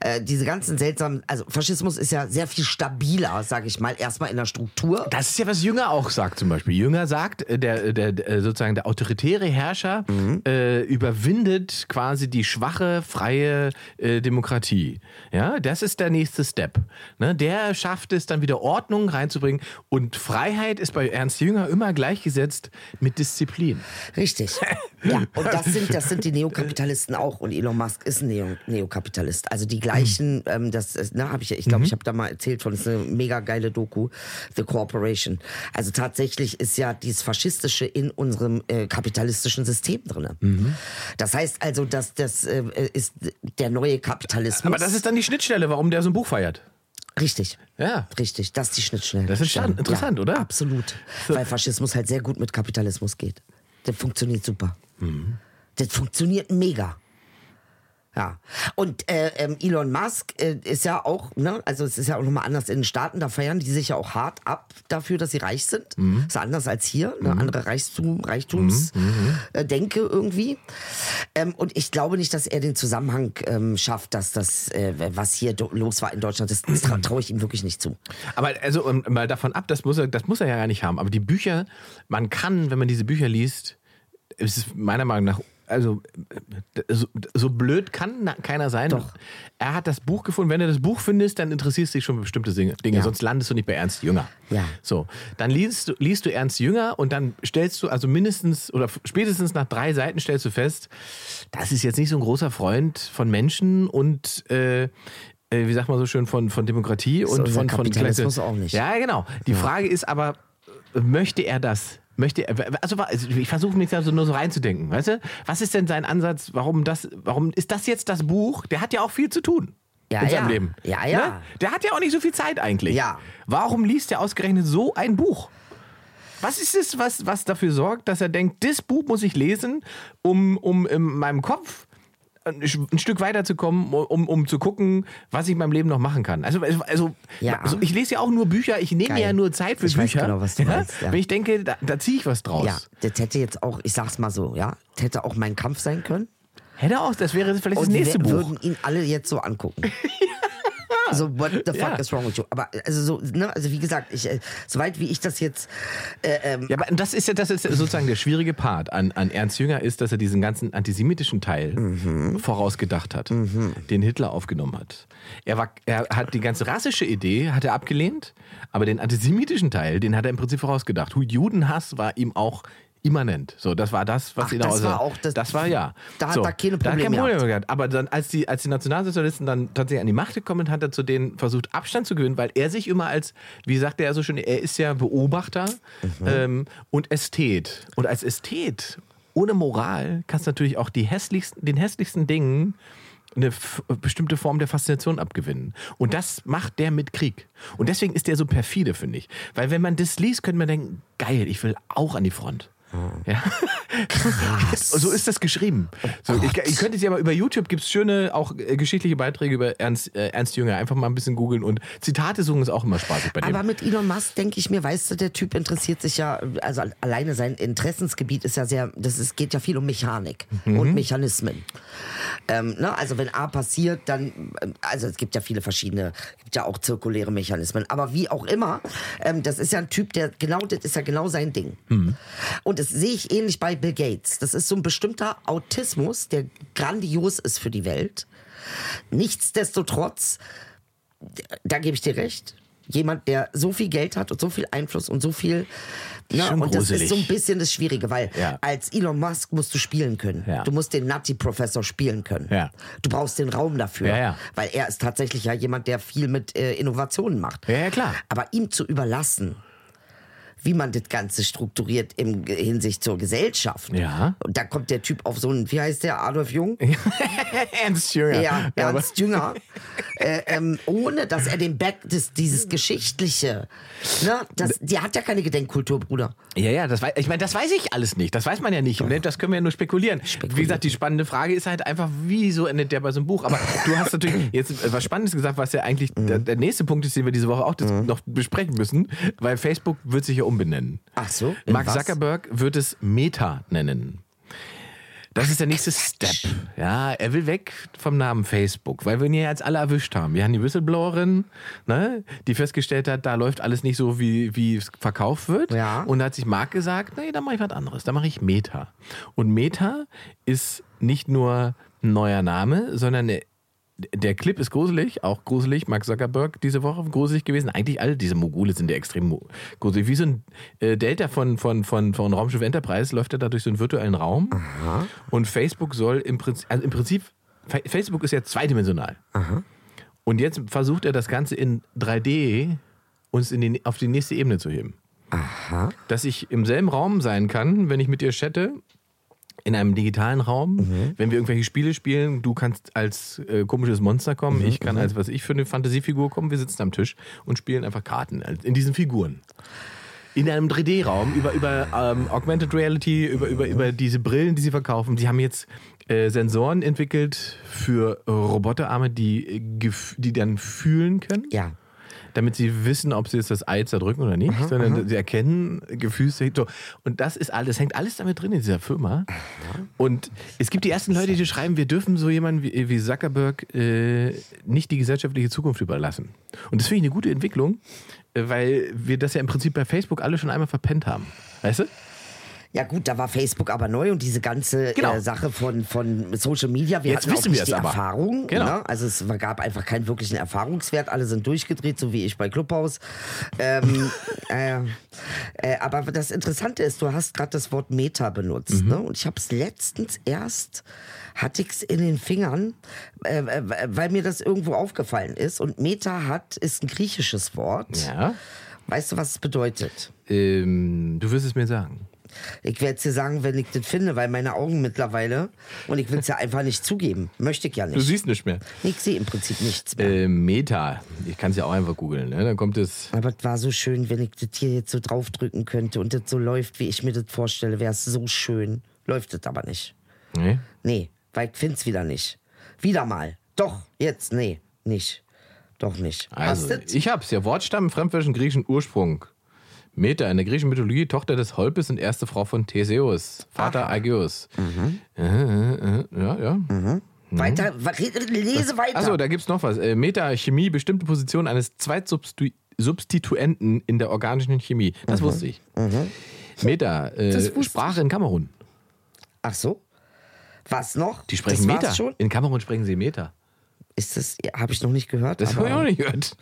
äh, diese ganzen seltsamen, also Faschismus ist ja sehr viel stabiler, sage ich mal, erstmal in der Struktur. Das ist ja, was Jünger auch sagt zum Beispiel. Jünger sagt, äh, der, der, der sozusagen der autoritäre Herrscher Mhm. äh, überwindet quasi die schwache, freie äh, Demokratie. Ja, das ist der nächste Step. Ne? Der schafft es dann wieder Ordnung reinzubringen und Freiheit ist bei Ernst Jünger immer gleichgesetzt mit Disziplin. Richtig. Ja, und das sind, das sind die Neokapitalisten auch. Und Elon Musk ist ein Neo, Neokapitalist. Also die gleichen, ähm, das ne, habe ich, ich glaube, ich habe da mal erzählt von, das ist eine mega geile Doku, The Corporation. Also tatsächlich ist ja dieses Faschistische in unserem äh, kapitalistischen System drin. Das heißt also, dass das äh, ist der neue Kapitalismus. Aber das ist dann die Schnittstelle, warum der so ein Buch feiert. Richtig. Ja. Richtig, das ist die Schnittstelle. Das ist interessant- ja, oder? Absolut. Weil Faschismus halt sehr gut mit Kapitalismus geht. Das funktioniert super. Mhm. Das funktioniert mega. Ja. Und äh, ähm, Elon Musk äh, ist ja auch, ne, also es ist ja auch nochmal anders in den Staaten, da feiern die sich ja auch hart ab dafür, dass sie reich sind. Mhm. Ist ja anders als hier, eine andere Reichtum, Reichtumsdenke irgendwie. Ähm, und ich glaube nicht, dass er den Zusammenhang ähm, schafft, dass das, äh, was hier los war in Deutschland, das, das traue trau ich ihm wirklich nicht zu. Aber also um, mal davon ab, das muss er, das muss er ja gar nicht haben. Aber die Bücher, man kann, wenn man diese Bücher liest, es ist meiner Meinung nach, also so, so blöd kann keiner sein. Doch. Er hat das Buch gefunden. Wenn du das Buch findest, dann interessierst du dich schon für bestimmte Dinge. Ja. Sonst landest du nicht bei Ernst Jünger. Ja. So, dann liest du, liest du Ernst Jünger und dann stellst du also mindestens oder spätestens nach drei Seiten stellst du fest, das ist jetzt nicht so ein großer Freund von Menschen und äh, äh, wie sagt man so schön, von, von Demokratie und unser von, von Kapitalismus auch nicht. Ja, genau. Die Frage ist aber, äh, möchte er das? Möchte er, also also ich versuche mich da so nur so reinzudenken, weißt du? Was ist denn sein Ansatz? Warum das, warum ist das jetzt das Buch? Der hat ja auch viel zu tun. Ja, in seinem ja. Leben. Ja, ja. Ne? Der hat ja auch nicht so viel Zeit eigentlich. Ja. Warum liest er ausgerechnet so ein Buch? Was ist es, was, was dafür sorgt, dass er denkt, das Buch muss ich lesen, um, um in meinem Kopf ein, ein Stück weiterzukommen, um, um zu gucken, was ich in meinem Leben noch machen kann. Also, also Ja. also ich lese ja auch nur Bücher, ich nehme ja nur Zeit für Ich Bücher. genau, was du ja? meinst, ja. Wenn ich denke, da, da ziehe ich was draus. Ja, das hätte jetzt auch, ich sag's mal so, ja, das hätte auch mein Kampf sein können. Hätte auch, das wäre vielleicht das Und nächste wir Buch. würden ihn alle jetzt so angucken. So, what the fuck Ja. is wrong with you? Aber also so, ne, also wie gesagt, ich, äh, soweit wie ich das jetzt, äh, ähm, Ja, aber das ist ja das ist sozusagen der schwierige Part an, an Ernst Jünger ist, dass er diesen ganzen antisemitischen Teil Mhm. vorausgedacht hat, den Hitler aufgenommen hat. Er war, er hat die ganze rassische Idee hat er abgelehnt, aber den antisemitischen Teil, den hat er im Prinzip vorausgedacht. Judenhass war ihm auch immanent. So, das war das, was Ach, ihn das war auch das- das war ja. da hat so, er keine da hat kein Probleme Problem gehabt. gehabt. Aber dann, als die, als die Nationalsozialisten dann tatsächlich an die Macht gekommen sind, hat er zu denen versucht, Abstand zu gewinnen, weil er sich immer als, wie sagt er so schön, er ist ja Beobachter Mhm. ähm, und Ästhet. Und als Ästhet, ohne Moral, kannst du natürlich auch die hässlichsten, den hässlichsten Dingen eine bestimmte Form der Faszination abgewinnen. Und das macht der mit Krieg. Und deswegen ist der so perfide, finde ich. Weil wenn man das liest, könnte man denken, geil, ich will auch an die Front. Ja. Krass. so ist das geschrieben. So, ich, ich könnte jetzt ja mal über YouTube gibt es schöne auch äh, geschichtliche Beiträge über Ernst, äh, Ernst Jünger. Einfach mal ein bisschen googeln und Zitate suchen ist auch immer spaßig bei dem. Aber mit Elon Musk denke ich mir, weißt du, der Typ interessiert sich ja, also alleine sein Interessensgebiet ist ja sehr, das ist, geht ja viel um Mechanik Mhm. und Mechanismen. Ähm, ne? Also wenn A passiert, dann, ähm, also es gibt ja viele verschiedene, gibt ja auch zirkuläre Mechanismen. Aber wie auch immer, ähm, das ist ja ein Typ, der genau, das ist ja genau sein Ding. Mhm. Und das sehe ich ähnlich bei Bill Gates. Das ist so ein bestimmter Autismus, der grandios ist für die Welt. Nichtsdestotrotz da gebe ich dir recht. Jemand, der so viel Geld hat und so viel Einfluss und so viel. Ne, und das gruselig. ist so ein bisschen das Schwierige, weil Ja. als Elon Musk musst du spielen können. Ja. Du musst den Nutty-Professor spielen können. Ja. Du brauchst den Raum dafür. Weil er ist tatsächlich ja jemand, der viel mit äh, Innovationen macht. Ja, klar. Aber ihm zu überlassen, wie man das Ganze strukturiert im Hinsicht zur Gesellschaft. Ja. Und da kommt der Typ auf so einen, wie heißt der, Adolf Jung? Ernst Jünger. Ja, Ernst Jünger. äh, ähm, ohne dass er den Back, das, dieses Geschichtliche, ne, das, die hat ja keine Gedenkkultur, Bruder. Ja, ja, das weiß, ich meine, das weiß ich alles nicht. Das weiß man ja nicht. Ne? Das können wir ja nur spekulieren. Wie gesagt, die spannende Frage ist halt einfach, wieso endet der bei so einem Buch? Aber du hast natürlich jetzt was Spannendes gesagt, was ja eigentlich der, der nächste Punkt ist, den wir diese Woche auch das noch besprechen müssen, weil Facebook wird sich ja umbenennen. Ach so, Mark was? Zuckerberg wird es Meta nennen. Das ist der nächste Step. Ja, er will weg vom Namen Facebook, weil wir ihn ja jetzt alle erwischt haben. Wir haben die Whistleblowerin, ne, die festgestellt hat, da läuft alles nicht so, wie, wie es verkauft wird. Ja. Und da hat sich Mark gesagt, nee, da mache ich was anderes. Da mache ich Meta. Und Meta ist nicht nur ein neuer Name, sondern der, Clip ist gruselig, auch gruselig. Mark Zuckerberg diese Woche gruselig gewesen. Eigentlich alle diese Mogule sind ja extrem gruselig. Wie so ein äh, Delta von, von, von, von Raumschiff Enterprise läuft er da durch so einen virtuellen Raum. Und Facebook soll im Prinzip, also im Prinzip, Fa- Facebook ist ja zweidimensional. Und jetzt versucht er das Ganze in 3D uns in die, auf die nächste Ebene zu heben. Aha. Dass ich im selben Raum sein kann, wenn ich mit dir chatte, in einem digitalen Raum, wenn wir irgendwelche Spiele spielen, du kannst als äh, komisches Monster kommen, ich kann als was ich für eine Fantasiefigur kommen, wir sitzen am Tisch und spielen einfach Karten in diesen Figuren. In einem 3D-Raum über, über ähm, Augmented Reality, über, über, über diese Brillen, die sie verkaufen. Sie haben jetzt äh, Sensoren entwickelt für Roboterarme, die, äh, die dann fühlen können Ja. Damit sie wissen, ob sie jetzt das Ei zerdrücken oder nicht, sondern sie erkennen Gefühle. So. Und das ist alles, hängt alles damit drin in dieser Firma. Und es gibt die ersten Leute, die schreiben, wir dürfen so jemanden wie, wie Zuckerberg äh, nicht die gesellschaftliche Zukunft überlassen. Und das finde ich eine gute Entwicklung, äh, weil wir das ja im Prinzip bei Facebook alle schon einmal verpennt haben. Weißt du? Ja gut, da war Facebook aber neu und diese ganze Genau. äh, Sache von, von Social Media, wir Jetzt hatten auch nicht die aber. Erfahrung. Genau. Ne? Also es gab einfach keinen wirklichen Erfahrungswert. Alle sind durchgedreht, so wie ich bei Clubhouse. Ähm, äh, äh, aber das Interessante ist, du hast gerade das Wort Meta benutzt. Mhm. Ne? Und ich habe es letztens erst, hatte ich es in den Fingern, äh, äh, weil mir das irgendwo aufgefallen ist. Und Meta hat, ist ein griechisches Wort. Ja. Weißt du, was es bedeutet? Ähm, du wirst es mir sagen. Ich werde es dir sagen, wenn ich das finde, weil meine Augen mittlerweile, und ich will es ja einfach nicht zugeben, möchte ich ja Du nicht. siehst nicht mehr. Ich sehe im Prinzip nichts mehr. Äh, Meta. Ich kann es ja auch einfach googeln. Ne? Dann kommt es. Aber es war so schön, wenn ich das hier jetzt so draufdrücken könnte und das so läuft, wie ich mir das vorstelle, wäre es so schön. Läuft es aber nicht. Nee? Nee, weil ich finde es wieder nicht. Wieder mal. Doch, jetzt, nee, nicht. Doch nicht. Also, ich hab's ja. Wortstamm, fremdwörtlichen griechischen Ursprung. Meta, in der griechischen Mythologie Tochter des Holpes und erste Frau von Theseus, Vater Aegeus. Äh, äh, ja, ja. Weiter, wa- re- lese weiter. Achso, da gibt's noch was. Äh, Meta, Chemie, bestimmte Position eines Zweitsubstituenten in der organischen Chemie. Das wusste ich. Meta, äh, Sprache in Kamerun. Ach so. Was noch? Die sprechen das Meta. schon? In Kamerun sprechen sie Meta. Ist das, habe ich noch nicht gehört. Das habe ich auch nicht gehört.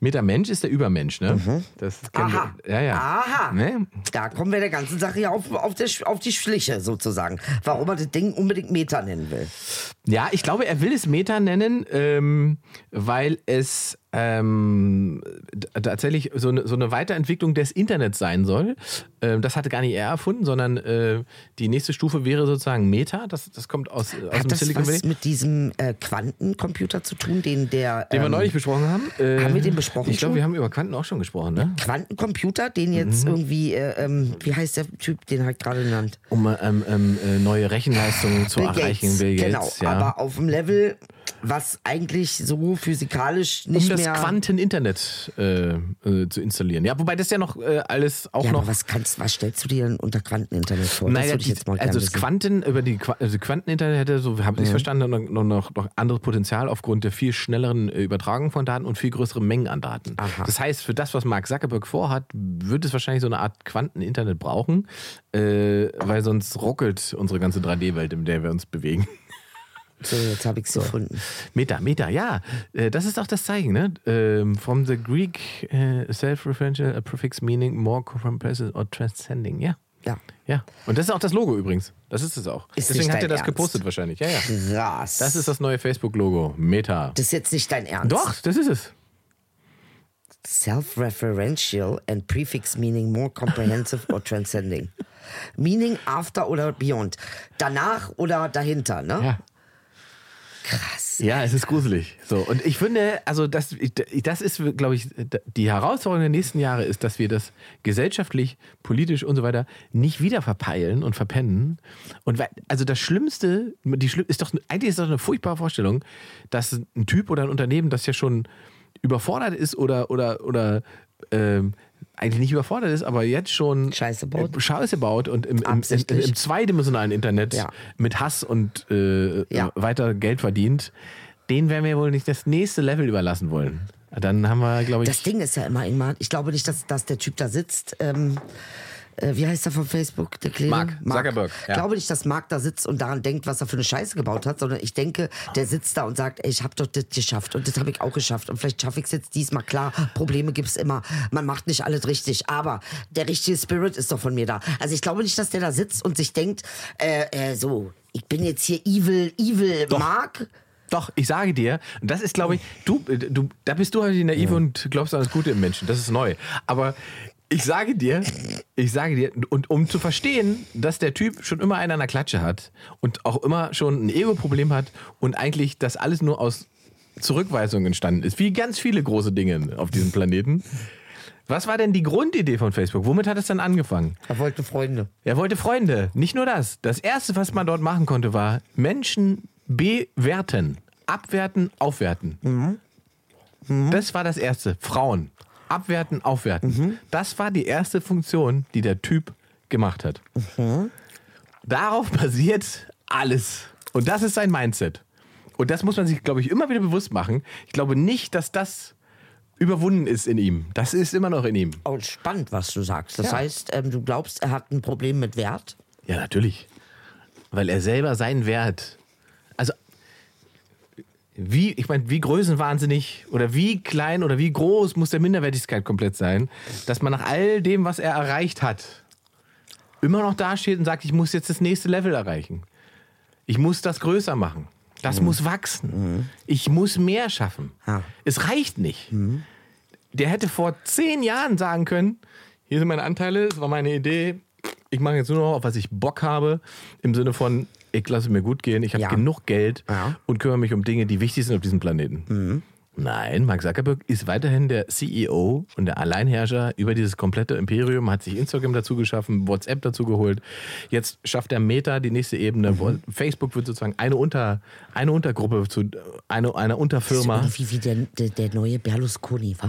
Meta-Mensch ist der Übermensch, ne? Das Mhm. Aha. wir. Ja, ja. Aha. Ne? Da kommen wir der ganzen Sache ja auf, auf, der, auf die Schliche sozusagen. Warum er das Ding unbedingt Meta nennen will. Ja, ich glaube, er will es Meta nennen, ähm, weil es ähm, tatsächlich so eine, so eine Weiterentwicklung des Internets sein soll. Ähm, das hatte gar nicht er erfunden, sondern äh, die nächste Stufe wäre sozusagen Meta. Das, das kommt aus, aus Hat dem das Silicon was Valley. mit diesem äh, Quantencomputer zu tun, den der Den wir ähm, neulich besprochen haben. Äh, haben wir den besprochen Ich glaube, wir haben über Quanten auch schon gesprochen, ne? Quantencomputer, den jetzt Mhm. irgendwie, äh, ähm, wie heißt der Typ, den halt gerade genannt? Um ähm, äh, neue Rechenleistungen zu Bill erreichen. Gates. Bill genau, Gates, ja. Aber auf dem Level, was eigentlich so physikalisch um nicht das mehr... Quanteninternet äh, äh, zu installieren. Ja, wobei das ja noch äh, alles auch ja, noch was, kannst, was stellst du dir denn unter Quanteninternet vor? das Naja, die, jetzt mal also das. Quanten, über die also Quanteninternet hätte, so habe ich verstanden, noch, noch, noch, noch anderes Potenzial aufgrund der viel schnelleren äh, Übertragung von Daten und viel größeren Mengen an Daten. Aha. Das heißt, für das, was Mark Zuckerberg vorhat, wird es wahrscheinlich so eine Art Quanteninternet brauchen, äh, weil sonst ruckelt unsere ganze 3D-Welt, in der wir uns bewegen. So, jetzt habe ich es gefunden. Meta, Meta, ja, äh, das ist auch das Zeichen, ne? Ähm, from the Greek äh, self-referential a prefix meaning more comprehensive or transcending, ja. Ja. Ja, und das ist auch das Logo übrigens. Das ist es auch. Ist Deswegen hat er das Ernst? gepostet wahrscheinlich. Ja, ja. Krass. Das ist das neue Facebook-Logo. Meta. Das ist jetzt nicht dein Ernst. Doch, das ist es. Self-referential and prefix meaning more comprehensive or transcending. Meaning after oder beyond. Danach oder dahinter, ne? Ja. Krass. Ja, es ist gruselig. So, und ich finde, also das, das ist, glaube ich, die Herausforderung der nächsten Jahre ist, dass wir das gesellschaftlich, politisch und so weiter nicht wieder verpeilen und verpennen. Und weil, also das Schlimmste, die Schlimm, ist doch, eigentlich ist das eine furchtbare Vorstellung, dass ein Typ oder ein Unternehmen, das ja schon überfordert ist oder, oder, oder ähm, eigentlich nicht überfordert ist, aber jetzt schon Scheiße baut. äh, Scheiße baut und im, im, im, im zweidimensionalen Internet Ja. mit Hass und äh, Ja. weiter Geld verdient, den werden wir wohl nicht das nächste Level überlassen wollen. Dann haben wir, glaube ich, Das Ding ist ja immer, Ingmar, ich glaube nicht, dass, dass der Typ da sitzt. Ähm, äh, wie heißt er von Facebook? Der Kleine? Mark Zuckerberg, Ich ja. glaube nicht, dass Mark da sitzt und daran denkt, was er für eine Scheiße gebaut hat, sondern ich denke, der sitzt da und sagt, ey, ich habe doch das geschafft und das habe ich auch geschafft und vielleicht schaffe ich es jetzt diesmal. Klar, Probleme gibt's immer. Man macht nicht alles richtig, aber der richtige Spirit ist doch von mir da. Also ich glaube nicht, dass der da sitzt und sich denkt, äh, äh, so, ich bin jetzt hier evil, evil Mark. Doch, ich sage dir, das ist, glaube ich, du, du, da bist du halt die Naive und glaubst an das Gute im Menschen. Das ist neu. Aber ich sage dir, ich sage dir, und um zu verstehen, dass der Typ schon immer einen an der Klatsche hat und auch immer schon ein Ego-Problem hat und eigentlich das alles nur aus Zurückweisung entstanden ist, wie ganz viele große Dinge auf diesem Planeten. Was war denn die Grundidee von Facebook? Womit hat es dann angefangen? Er wollte Freunde. Er wollte Freunde. Nicht nur das. Das Erste, was man dort machen konnte, war Menschen bewerten. Abwerten, aufwerten. Das war das Erste. Frauen. Abwerten, aufwerten. Das war die erste Funktion, die der Typ gemacht hat. Darauf basiert alles. Und das ist sein Mindset. Und das muss man sich, glaube ich, immer wieder bewusst machen. Ich glaube nicht, dass das überwunden ist in ihm. Das ist immer noch in ihm. Oh, spannend, was du sagst. Das Ja. heißt, ähm, du glaubst, er hat ein Problem mit Wert? Ja, natürlich. Weil er selber seinen Wert. Wie, ich meine, wie größenwahnsinnig oder wie klein oder wie groß muss der Minderwertigkeit komplett sein, dass man nach all dem, was er erreicht hat, immer noch dasteht und sagt, ich muss jetzt das nächste Level erreichen. Ich muss das größer machen. Das muss wachsen. Ich muss mehr schaffen. Ja. Es reicht nicht. Der hätte vor zehn Jahren sagen können, hier sind meine Anteile, das war meine Idee. Ich mache jetzt nur noch, auf was ich Bock habe, im Sinne von, ich lasse mir gut gehen, ich habe Ja. genug Geld Ja. und kümmere mich um Dinge, die wichtig sind auf diesem Planeten. Nein, Mark Zuckerberg ist weiterhin der CEO und der Alleinherrscher über dieses komplette Imperium, hat sich Instagram dazu geschaffen, WhatsApp dazu geholt. Jetzt schafft er Meta die nächste Ebene. Facebook wird sozusagen eine, Unter, eine Untergruppe zu eine, eine Unterfirma. So Wie, wie der, der, der neue Berlusconi, war?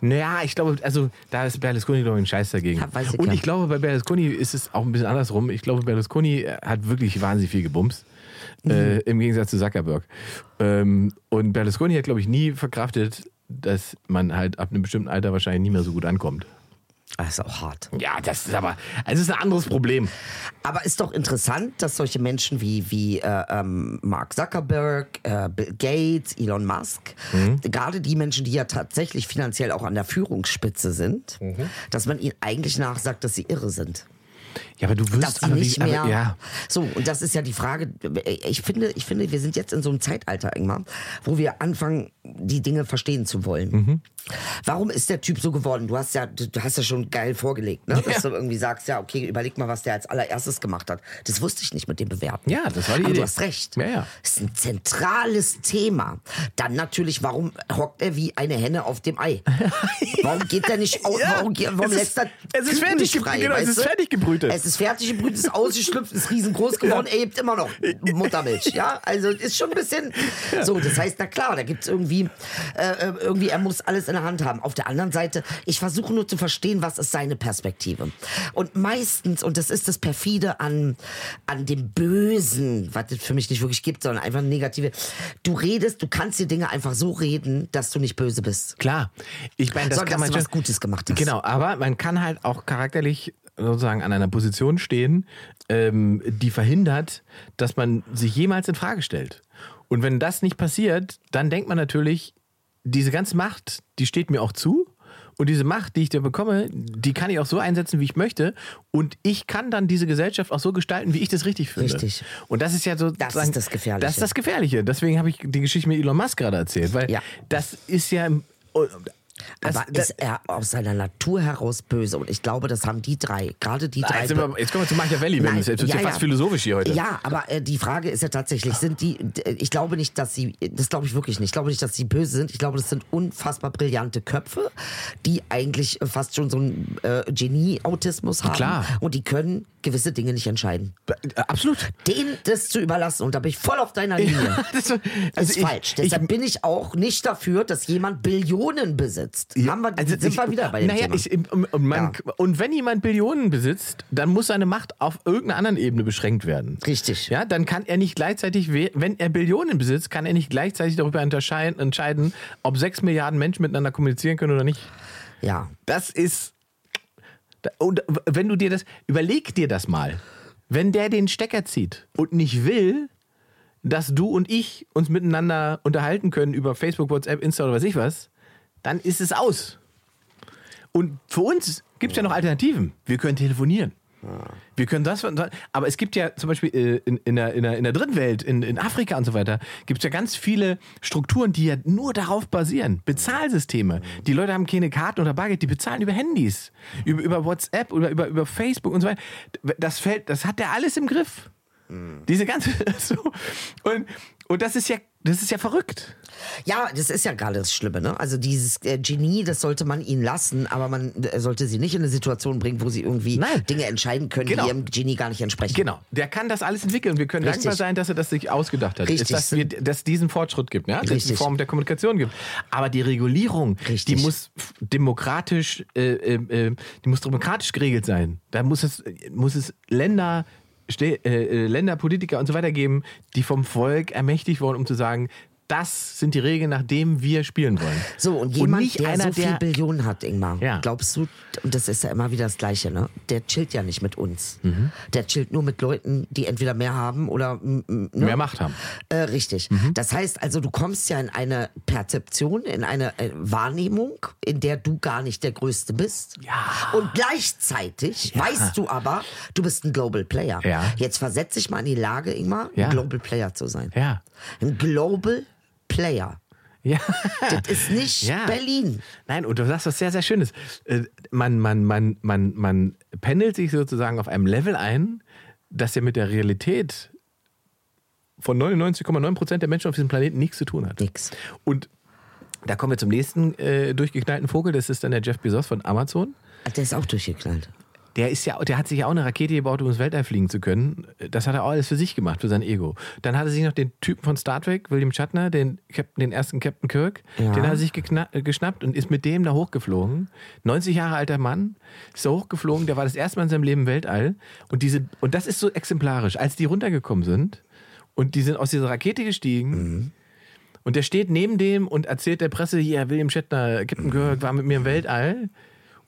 Naja, ich glaube, also da ist Berlusconi, glaube ich, ein Scheiß dagegen. Ja, ich Und ich glaube, bei Berlusconi ist es auch ein bisschen andersrum. Ich glaube, Berlusconi hat wirklich wahnsinnig viel gebumst. Mhm. Äh, Im Gegensatz zu Zuckerberg. Ähm, und Berlusconi hat, glaube ich, nie verkraftet, dass man halt ab einem bestimmten Alter wahrscheinlich nicht mehr so gut ankommt. Das ist auch hart. Ja, das ist aber, es ist ein anderes Problem. Aber ist doch interessant, dass solche Menschen wie, wie äh, ähm, Mark Zuckerberg, äh, Bill Gates, Elon Musk, Mhm. gerade die Menschen, die ja tatsächlich finanziell auch an der Führungsspitze sind, Mhm. dass man ihnen eigentlich nachsagt, dass sie irre sind. Ja, aber du wirst aber nicht mehr. Aber, ja. So, und das ist ja die Frage. Ich finde, ich finde, wir sind jetzt in so einem Zeitalter, Ingmar, wo wir anfangen, die Dinge verstehen zu wollen. Mhm. Warum ist der Typ so geworden? Du hast ja, du hast ja schon geil vorgelegt, ne? Dass Ja. du irgendwie sagst, ja, okay, überleg mal, was der als allererstes gemacht hat. Das wusste ich nicht mit dem Bewerten. Ja, das war die Aber Idee. du hast recht. Ja, ja. Das ist ein zentrales Thema. Dann natürlich, warum hockt er wie eine Henne auf dem Ei? Warum geht er nicht aus? Ja, warum, warum es lässt er es ist fertig frei? genau, es ist fertig gebrütet. Es ist fertig gebrütet, ist ausgeschlüpft, ist riesengroß geworden, er hebt immer noch Muttermilch. Ja, also ist schon ein bisschen so. Das heißt, na klar, da gibt's irgendwie, äh, äh, irgendwie, er muss alles in der Hand haben. Auf der anderen Seite, ich versuche nur zu verstehen, was ist seine Perspektive. Und meistens, und das ist das perfide an, an dem Bösen, was es für mich nicht wirklich gibt, sondern einfach negative. Du redest, du kannst die Dinge einfach so reden, dass du nicht böse bist. Klar. Ich meine, das Sondern, kann dass man du was Gutes gemacht hast. Genau, aber man kann halt auch charakterlich sozusagen an einer Position stehen, ähm, die verhindert, dass man sich jemals in Frage stellt. Und wenn das nicht passiert, dann denkt man natürlich, diese ganze Macht, die steht mir auch zu. Und diese Macht, die ich da bekomme, die kann ich auch so einsetzen, wie ich möchte. Und ich kann dann diese Gesellschaft auch so gestalten, wie ich das richtig finde. Richtig. Und das ist ja so. Das ist das Gefährliche. Das ist das Gefährliche. Deswegen habe ich die Geschichte mit Elon Musk gerade erzählt. Weil Ja. das ist ja. Das- Aber ist er aus seiner Natur heraus böse? Und ich glaube, das haben die drei, gerade die drei. Jetzt, wir, jetzt kommen wir zu Machiavelli, wenn Nein, es jetzt ja, ja fast philosophisch hier heute. Ja, aber äh, die Frage ist ja tatsächlich, sind die, d- ich glaube nicht, dass sie, das glaube ich wirklich nicht, ich glaube nicht, dass sie böse sind. Ich glaube, das sind unfassbar brillante Köpfe, die eigentlich äh, fast schon so einen äh, Genie-Autismus haben. Klar. Und die können gewisse Dinge nicht entscheiden. Äh, Absolut. Denen das zu überlassen, und da bin ich voll auf deiner Linie. Das, ist also ich- falsch. Deshalb ich, bin ich auch nicht dafür, dass jemand Billionen besitzt. Haben wir, also sind ich- wir wieder bei dem naja, Thema. Ich, und, man, und wenn jemand Billionen besitzt, dann muss seine Macht auf irgendeiner anderen Ebene beschränkt werden. Richtig. Ja, dann kann er nicht gleichzeitig, we- wenn er Billionen besitzt, kann er nicht gleichzeitig darüber entscheiden, ob sechs Milliarden Menschen miteinander kommunizieren können oder nicht. ja. Das ist. Und wenn du dir das. Überleg dir das mal. Wenn der den Stecker zieht und nicht will, dass du und ich uns miteinander unterhalten können über Facebook, WhatsApp, Insta oder was ich was, dann ist es aus. Und für uns gibt es ja noch Alternativen. Wir können telefonieren. Wir können das, aber es gibt ja zum Beispiel äh, in, in, der, in, der, in der dritten Welt, in, in Afrika und so weiter, gibt es ja ganz viele Strukturen, die ja nur darauf basieren. Bezahlsysteme. Die Leute haben keine Karten oder Bargeld, die bezahlen über Handys, über, über WhatsApp oder über, über Facebook und so weiter. Das, fällt, das hat der alles im Griff. Diese ganze. So. Und, und das ist ja, das ist ja verrückt. Ja, das ist ja gerade das Schlimme. Ne? Also dieses äh, Genie, das sollte man ihnen lassen, aber man äh, sollte sie nicht in eine Situation bringen, wo sie irgendwie Nein. Dinge entscheiden können, Genau. die ihrem Genie gar nicht entsprechen. Genau, der kann das alles entwickeln. Wir können Richtig. dankbar sein, dass er das sich ausgedacht hat. Richtig. Ist, dass, wir, dass es diesen Fortschritt gibt, ja? dass es die Form der Kommunikation gibt. Aber die Regulierung, Richtig. die muss demokratisch, äh, äh, äh, die muss demokratisch geregelt sein. Da muss es, muss es Länder, Ste äh, äh, Länder, Politiker und so weiter geben, die vom Volk ermächtigt wurden, um zu sagen, das sind die Regeln, nach denen wir spielen wollen. So, und jemand, nicht der einer, so viel der- Billionen hat, Ingmar, Ja. glaubst du, und das ist ja immer wieder das Gleiche, ne? der chillt ja nicht mit uns. Mhm. Der chillt nur mit Leuten, die entweder mehr haben oder ne? Mehr Macht haben. Äh, richtig. Das heißt also, du kommst ja in eine Perzeption, in eine äh, Wahrnehmung, in der du gar nicht der Größte bist. Ja. Und gleichzeitig weißt du aber, du bist ein Global Player. Ja. Jetzt versetz dich mal in die Lage, Ingmar, Ja. ein Global Player zu sein. Ja. Ein Global Player. Ja. Das ist nicht Ja. Berlin. Nein, und du sagst was sehr, sehr Schönes. Äh, Man, man, man, man, man pendelt sich sozusagen auf einem Level ein, das ja mit der Realität von 99,9 Prozent der Menschen auf diesem Planeten nichts zu tun hat. Nix. Und da kommen wir zum nächsten äh, durchgeknallten Vogel, das ist dann der Jeff Bezos von Amazon. Der ist auch durchgeknallt. Der, ist ja, der hat sich ja auch eine Rakete gebaut, um ins Weltall fliegen zu können. Das hat er auch alles für sich gemacht, für sein Ego. Dann hat er sich noch den Typen von Star Trek, William Shatner, den, Captain, den ersten Captain Kirk, Ja. den hat er sich äh, geschnappt und ist mit dem da hochgeflogen. 90 Jahre alter Mann, ist da hochgeflogen, der war das erste Mal in seinem Leben im Weltall. Und, diese, und das ist so exemplarisch. Als die runtergekommen sind und die sind aus dieser Rakete gestiegen, und der steht neben dem und erzählt der Presse, hier, William Shatner, Captain Kirk war mit mir im Weltall.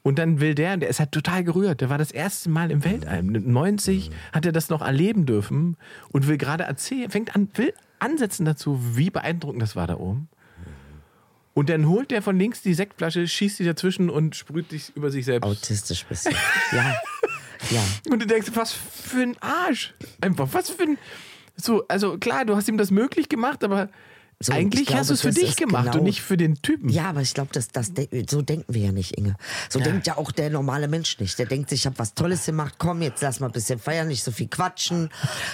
Und dann will der, der ist halt total gerührt. Der war das erste Mal im Weltall. Mit 90 hat er das noch erleben dürfen und will gerade erzählen, fängt an, will ansetzen dazu, wie beeindruckend das war da oben. Und dann holt der von links die Sektflasche, schießt die dazwischen und sprüht sich über sich selbst. Autistisch bist du. ja. Ja. Und du denkst, was für ein Arsch. Einfach, was für ein. So, also klar, du hast ihm das möglich gemacht, aber So, eigentlich ich glaube, hast du es für dich gemacht genau- und nicht für den Typen. Ja, aber ich glaube, das, das, so denken wir ja nicht, Inge. So denkt ja auch der normale Mensch nicht. Der denkt sich, ich habe was Tolles gemacht, komm, jetzt lass mal ein bisschen feiern, nicht so viel quatschen.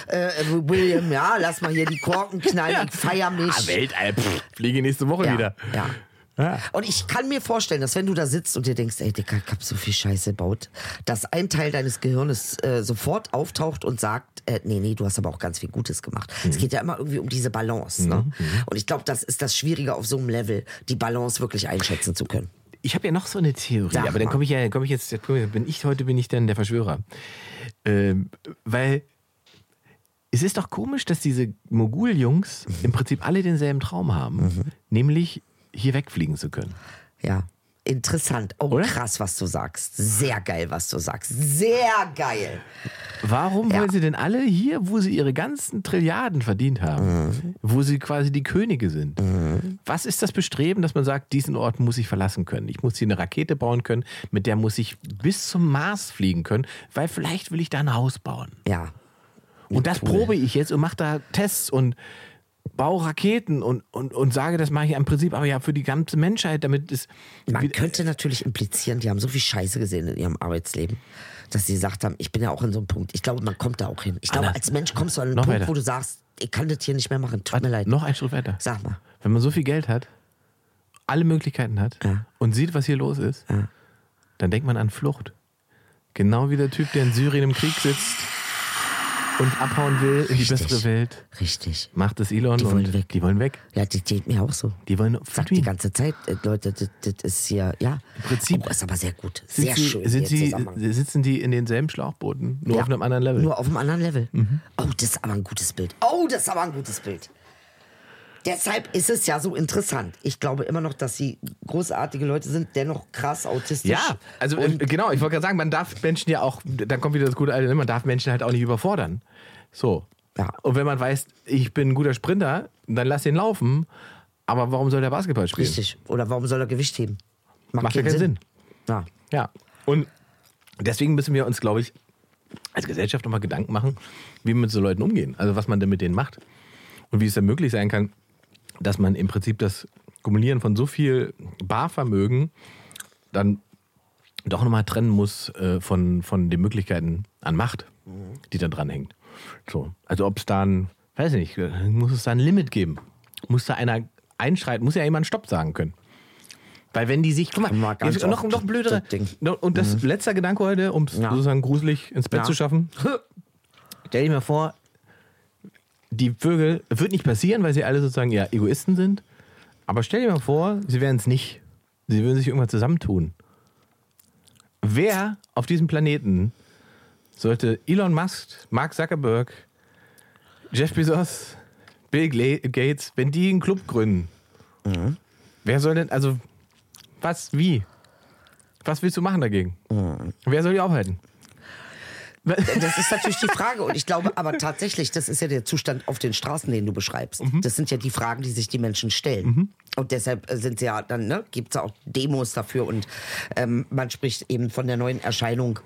Äh, William, ja, lass mal hier die Korken knallen, ich feier mich. Ah, Weltall, pff, fliege nächste Woche ja, wieder. ja. Ja. Und ich kann mir vorstellen, dass wenn du da sitzt und dir denkst, ey, Dicker, ich hab so viel Scheiße gebaut, dass ein Teil deines Gehirnes äh, sofort auftaucht und sagt, äh, nee, nee, du hast aber auch ganz viel Gutes gemacht. Es Mhm. geht ja immer irgendwie um diese Balance. Ne? Und ich glaube, das ist das Schwierige auf so einem Level, die Balance wirklich einschätzen zu können. Ich habe ja noch so eine Theorie, Sag aber dann komme ich ja, komme ich jetzt, bin ich heute bin ich dann der Verschwörer, ähm, weil es ist doch komisch, dass diese Mogul-Jungs Mhm. im Prinzip alle denselben Traum haben, nämlich hier wegfliegen zu können. Ja. Interessant. Oh, Oder? krass, was du sagst. Sehr geil, was du sagst. Sehr geil. Warum Ja. wollen sie denn alle hier, wo sie ihre ganzen Trilliarden verdient haben, Mhm. wo sie quasi die Könige sind? Was ist das Bestreben, dass man sagt, diesen Ort muss ich verlassen können? Ich muss hier eine Rakete bauen können, mit der muss ich bis zum Mars fliegen können, weil vielleicht will ich da ein Haus bauen. Ja. Und das probe ich jetzt und mache da Tests und baue Raketen und, und, und sage, das mache ich im Prinzip aber ja für die ganze Menschheit, damit es. Man könnte natürlich implizieren, die haben so viel Scheiße gesehen in ihrem Arbeitsleben, dass sie gesagt haben, ich bin ja auch in so einem Punkt. Ich glaube, man kommt da auch hin. Ich glaube, als Mensch kommst du an einen Punkt, weiter. wo du sagst, ich kann das hier nicht mehr machen. Tut mir leid. Noch ein Schritt weiter. Sag mal. Wenn man so viel Geld hat, alle Möglichkeiten hat Ja. und sieht, was hier los ist, dann denkt man an Flucht. Genau wie der Typ, der in Syrien im Krieg sitzt und abhauen will in die Richtig. bessere Welt. Richtig. Macht es Elon Die und wollen weg. die wollen weg. Ja, das geht mir auch so. Die wollen Sagt die ganze Zeit, äh, Leute, das, das ist hier, ja. Im Prinzip Oh, ist aber sehr gut. Sehr sie, schön. sind sie, sitzen die in denselben Schlauchbooten, nur Ja, auf einem anderen Level. Nur auf einem anderen Level. Mhm. Oh, das ist aber ein gutes Bild. Oh, das ist aber ein gutes Bild. Deshalb ist es ja so interessant. Ich glaube immer noch, dass sie großartige Leute sind, dennoch krass autistisch. Ja, also äh, Und genau, ich wollte gerade sagen, man darf Menschen ja auch, dann kommt wieder das gute alte, ne, man darf Menschen halt auch nicht überfordern. So. Ja. Und wenn man weiß, ich bin ein guter Sprinter, dann lass ihn laufen. Aber warum soll der Basketball spielen? richtig. Oder warum soll er Gewicht heben? Macht ja keinen Sinn. Ja. Ja. Und deswegen müssen wir uns, glaube ich, als Gesellschaft nochmal Gedanken machen, wie wir mit so Leuten umgehen. Also was man denn mit denen macht. Und wie es dann möglich sein kann, dass man im Prinzip das Kumulieren von so viel Barvermögen dann doch nochmal trennen muss äh, von, von den Möglichkeiten an Macht, die da dran hängt. So. Also ob es da ein, weiß ich nicht, muss es da ein Limit geben? Muss da einer einschreiten? Muss ja jemand Stopp sagen können? Weil wenn die sich, guck mal, jetzt noch, noch blödere, das Und das letzte Gedanke heute, um es Ja. sozusagen gruselig ins Bett Ja. zu schaffen. Stell dir mal vor, die Vögel, wird nicht passieren, weil sie alle sozusagen ja Egoisten sind. Aber stell dir mal vor, sie wären es nicht. Sie würden sich irgendwann zusammentun. Wer auf diesem Planeten sollte Elon Musk, Mark Zuckerberg, Jeff Bezos, Bill Gates, wenn die einen Club gründen, wer soll denn, also, was, wie? Was willst du machen dagegen? Wer soll die aufhalten? Das ist natürlich die Frage. Und ich glaube aber tatsächlich, das ist ja der Zustand auf den Straßen, den du beschreibst. Mhm. Das sind ja die Fragen, die sich die Menschen stellen. Und deshalb sind sie ja dann, ne, gibt es ja auch Demos dafür. Und ähm, man spricht eben von der neuen Erscheinung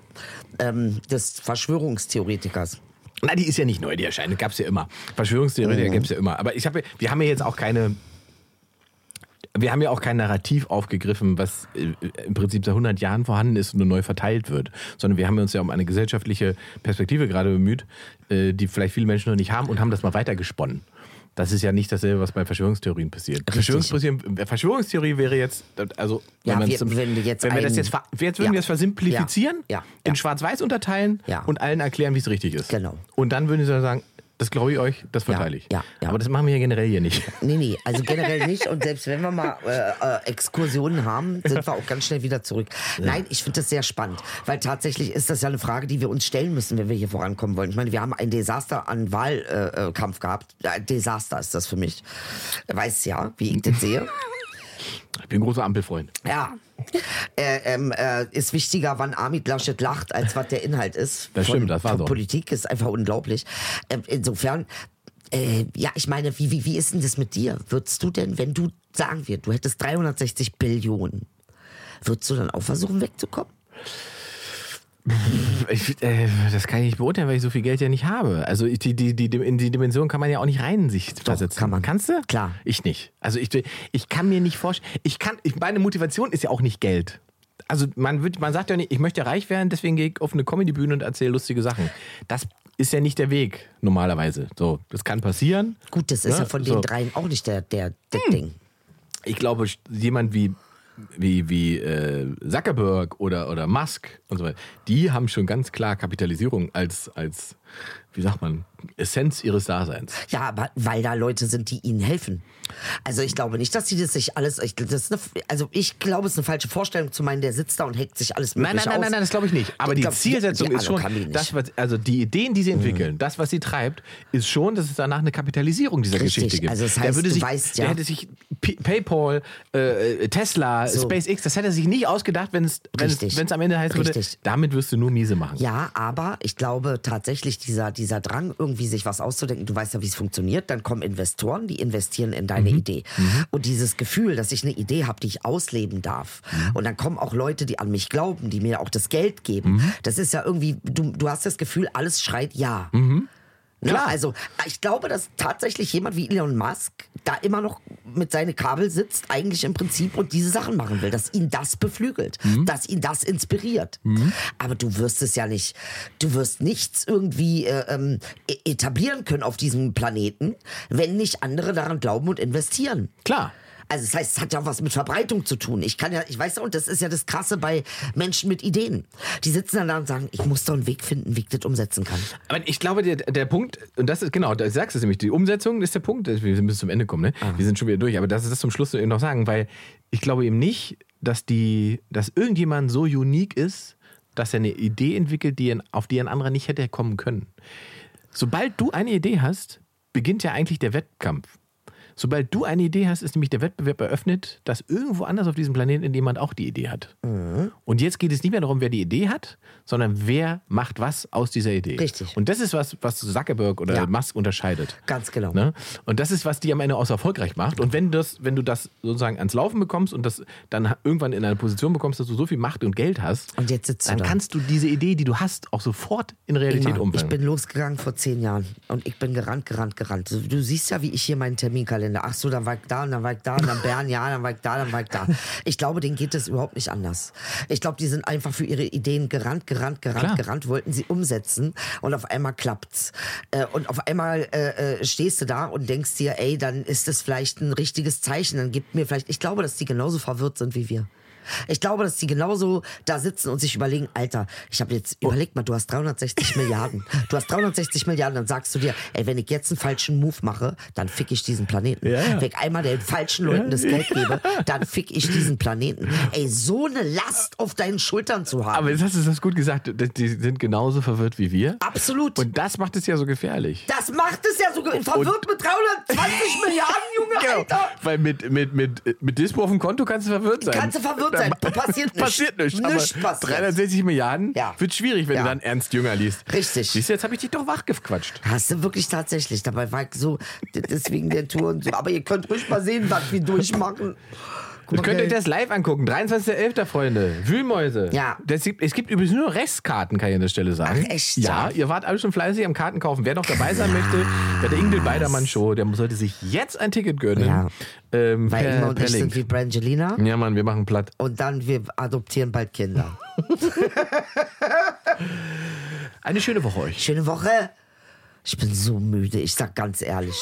ähm, des Verschwörungstheoretikers. Na, die ist ja nicht neu, die Erscheinung gab es ja immer. Verschwörungstheoretiker gab es ja immer. Aber ich habe, wir haben ja jetzt auch keine, wir haben ja auch kein Narrativ aufgegriffen, was äh, im Prinzip seit 100 Jahren vorhanden ist und nur neu verteilt wird, sondern wir haben uns ja um eine gesellschaftliche Perspektive gerade bemüht, äh, die vielleicht viele Menschen noch nicht haben und haben das mal weitergesponnen. Das ist ja nicht dasselbe, was bei Verschwörungstheorien passiert. Verschwörungstheorien, äh, Verschwörungstheorie wäre jetzt, also wenn, Ja, man wir- zum, wenn wir jetzt wenn wir das jetzt, jetzt würden Ja. wir das versimplifizieren, Ja. In. Schwarz-Weiß unterteilen und allen erklären, wie es richtig ist. Genau. Und dann würden sie sagen, das glaube ich euch, das verteile ich. ja, ja. Aber das machen wir ja generell hier nicht. Nee, nee, also generell nicht. Und selbst wenn wir mal äh, äh, Exkursionen haben, sind wir auch ganz schnell wieder zurück. Nein, ich finde das sehr spannend, weil tatsächlich ist das ja eine Frage, die wir uns stellen müssen, wenn wir hier vorankommen wollen. Ich meine, wir haben ein Desaster an Wahlkampf äh, Kampf gehabt. Ein Desaster ist das für mich. Weiß ja, wie ich das sehe. Ich bin ein großer Ampelfreund. Ja. Äh, ähm, äh, ist wichtiger, wann Armin Laschet lacht, als was der Inhalt ist. Das von, stimmt, das war so. Politik ist einfach unglaublich. Äh, insofern, ja, ich meine, wie, wie, wie ist denn das mit dir? Würdest du denn, wenn du, sagen wir, du hättest 360 Billionen, würdest du dann auch versuchen wegzukommen? Ich, äh, das kann ich nicht beurteilen, weil ich so viel Geld ja nicht habe. Also ich, die, die, die, in die Dimension kann man ja auch nicht rein sich versetzen. kann man. Kannst du? Klar. Ich nicht. Also ich, ich kann mir nicht vorstellen. Ich kann, ich, meine Motivation ist ja auch nicht Geld. Also man, wird, man sagt ja nicht, ich möchte reich werden, deswegen gehe ich auf eine Comedybühne und erzähle lustige Sachen. Das ist ja nicht der Weg normalerweise. So, das kann passieren. Gut, das ist Ja, ja, von so. den dreien auch nicht der, der, das Hm. Ding. ich glaube, jemand wie, wie, wie äh, Zuckerberg oder, oder Musk und so weiter, die haben schon ganz klar Kapitalisierung als, als, wie sagt man, Essenz ihres Daseins. Ja, aber weil da Leute sind, die ihnen helfen. Also ich glaube nicht, dass sie das sich alles. Ich, das ist eine, also ich glaube, es ist eine falsche Vorstellung zu meinen, der sitzt da und hackt sich alles Nein, mögliche nein, nein, aus. nein, nein, das glaube ich nicht. Aber Ich die glaub, Zielsetzung ja, ist also schon, die das, was, also die Ideen, die sie entwickeln, das, was sie treibt, ist schon, dass es danach eine Kapitalisierung dieser Richtig, Geschichte gibt. also das der heißt, würde du sich, weißt der ja- hätte sich P Paypal, äh, Tesla, So. SpaceX, das hätte er sich nicht ausgedacht, wenn es, wenn es, Richtig. wenn es am Ende heißen würde, damit wirst du nur miese machen. Ja, aber ich glaube tatsächlich, dieser, dieser Drang, irgendwie sich was auszudenken, du weißt ja, wie es funktioniert, dann kommen Investoren, die investieren in deine Mhm. Idee. Und dieses Gefühl, dass ich eine Idee habe, die ich ausleben darf. Mhm. Und dann kommen auch Leute, die an mich glauben, die mir auch das Geld geben. Mhm. Das ist ja irgendwie, du, du hast das Gefühl, alles schreit ja. Mhm. Klar. Also ich glaube, dass tatsächlich jemand wie Elon Musk da immer noch mit seinen Kabel sitzt, eigentlich im Prinzip und diese Sachen machen will, dass ihn das beflügelt, Mhm. dass ihn das inspiriert. Aber du wirst es ja nicht, du wirst nichts irgendwie äh, ähm, e- etablieren können auf diesem Planeten, wenn nicht andere daran glauben und investieren. Klar. Also das heißt, es hat ja auch was mit Verbreitung zu tun. Ich kann ja, ich weiß ja, und das ist ja das Krasse bei Menschen mit Ideen. Die sitzen dann da und sagen, ich muss doch einen Weg finden, wie ich das umsetzen kann. Aber ich glaube, der, der Punkt, und das ist genau, da sagst du es nämlich, die Umsetzung ist der Punkt, wir müssen zum Ende kommen, ne? Ah. Wir sind schon wieder durch, aber das ist das zum Schluss noch sagen, weil ich glaube eben nicht, dass die, dass irgendjemand so unique ist, dass er eine Idee entwickelt, die, auf die ein anderer nicht hätte kommen können. Sobald du eine Idee hast, beginnt ja eigentlich der Wettkampf. Sobald du eine Idee hast, ist nämlich der Wettbewerb eröffnet, dass irgendwo anders auf diesem Planeten jemand auch die Idee hat. Mhm. Und jetzt geht es nicht mehr darum, wer die Idee hat, sondern wer macht was aus dieser Idee. Richtig. Und das ist was, was Zuckerberg oder Ja. Musk unterscheidet. Ganz genau. Ne? Und das ist, was die am Ende auch so erfolgreich macht. Und wenn, das, wenn du das sozusagen ans Laufen bekommst und das dann irgendwann in eine Position bekommst, dass du so viel Macht und Geld hast, Und jetzt sitzt du dann da. kannst du diese Idee, die du hast, auch sofort in Realität Ingmar, ich umwandeln. bin losgegangen vor zehn Jahren und ich bin gerannt, gerannt, gerannt. Du- Du siehst ja, wie ich hier meinen Terminkalender. Ach so, dann war ich da und dann war ich da und dann Bern, ja, dann war ich da, dann war ich da. Ich glaube, denen geht es überhaupt nicht anders. Ich glaube, die sind einfach für ihre Ideen gerannt, gerannt, gerannt, Klar. gerannt, wollten sie umsetzen und auf einmal klappt's. Äh, Und auf einmal äh, äh, stehst du da und denkst dir, ey, dann ist das vielleicht ein richtiges Zeichen. Dann gibt mir vielleicht, ich glaube, dass die genauso verwirrt sind wie wir. Ich glaube, dass die genauso da sitzen und sich überlegen, Alter, ich habe jetzt, überleg mal, du hast 360 Milliarden. Du hast 360 Milliarden, dann sagst du dir, ey, wenn ich jetzt einen falschen Move mache, dann fick ich diesen Planeten. Ja, ja. Wenn ich einmal den falschen Leuten das Geld gebe, dann fick ich diesen Planeten. Ey, so eine Last auf deinen Schultern zu haben. Aber jetzt hast du das gut gesagt, die sind genauso verwirrt wie wir. Absolut. Und das macht es ja so gefährlich. das macht es ja so ge- verwirrt mit 320 Milliarden, Junge, Genau, Alter. weil mit, mit, mit, mit Dispo auf dem Konto kannst du verwirrt sein. Kannst du verwirrt sein. Da- Passiert nichts. Passiert nichts. Aber passiert. 360 Milliarden Ja. wird schwierig, wenn Ja. du dann Ernst Jünger liest. Richtig. Siehst du, jetzt habe ich dich doch wachgequatscht. Hast du wirklich tatsächlich. Dabei war ich so, deswegen der Tour und so. Aber ihr könnt ruhig mal sehen, was wir durchmachen. Guck Ihr könnt mal, euch das live angucken. 23.11. Freunde. Wühlmäuse. Ja. Das gibt, es gibt übrigens nur Restkarten, kann ich an der Stelle sagen. Ach, echt? Ja, ihr wart alle schon fleißig am Karten kaufen. Wer noch dabei sein möchte, bei der Ingrid Beidermann Show, der sollte sich jetzt ein Ticket gönnen. Ja. Ähm, Weil per, Ingmar und per ich sind wie Brangelina. Ja, Mann, wir machen platt. Und dann, wir adoptieren bald Kinder. Eine schöne Woche euch. Schöne Woche. Ich bin so müde, ich sag ganz ehrlich.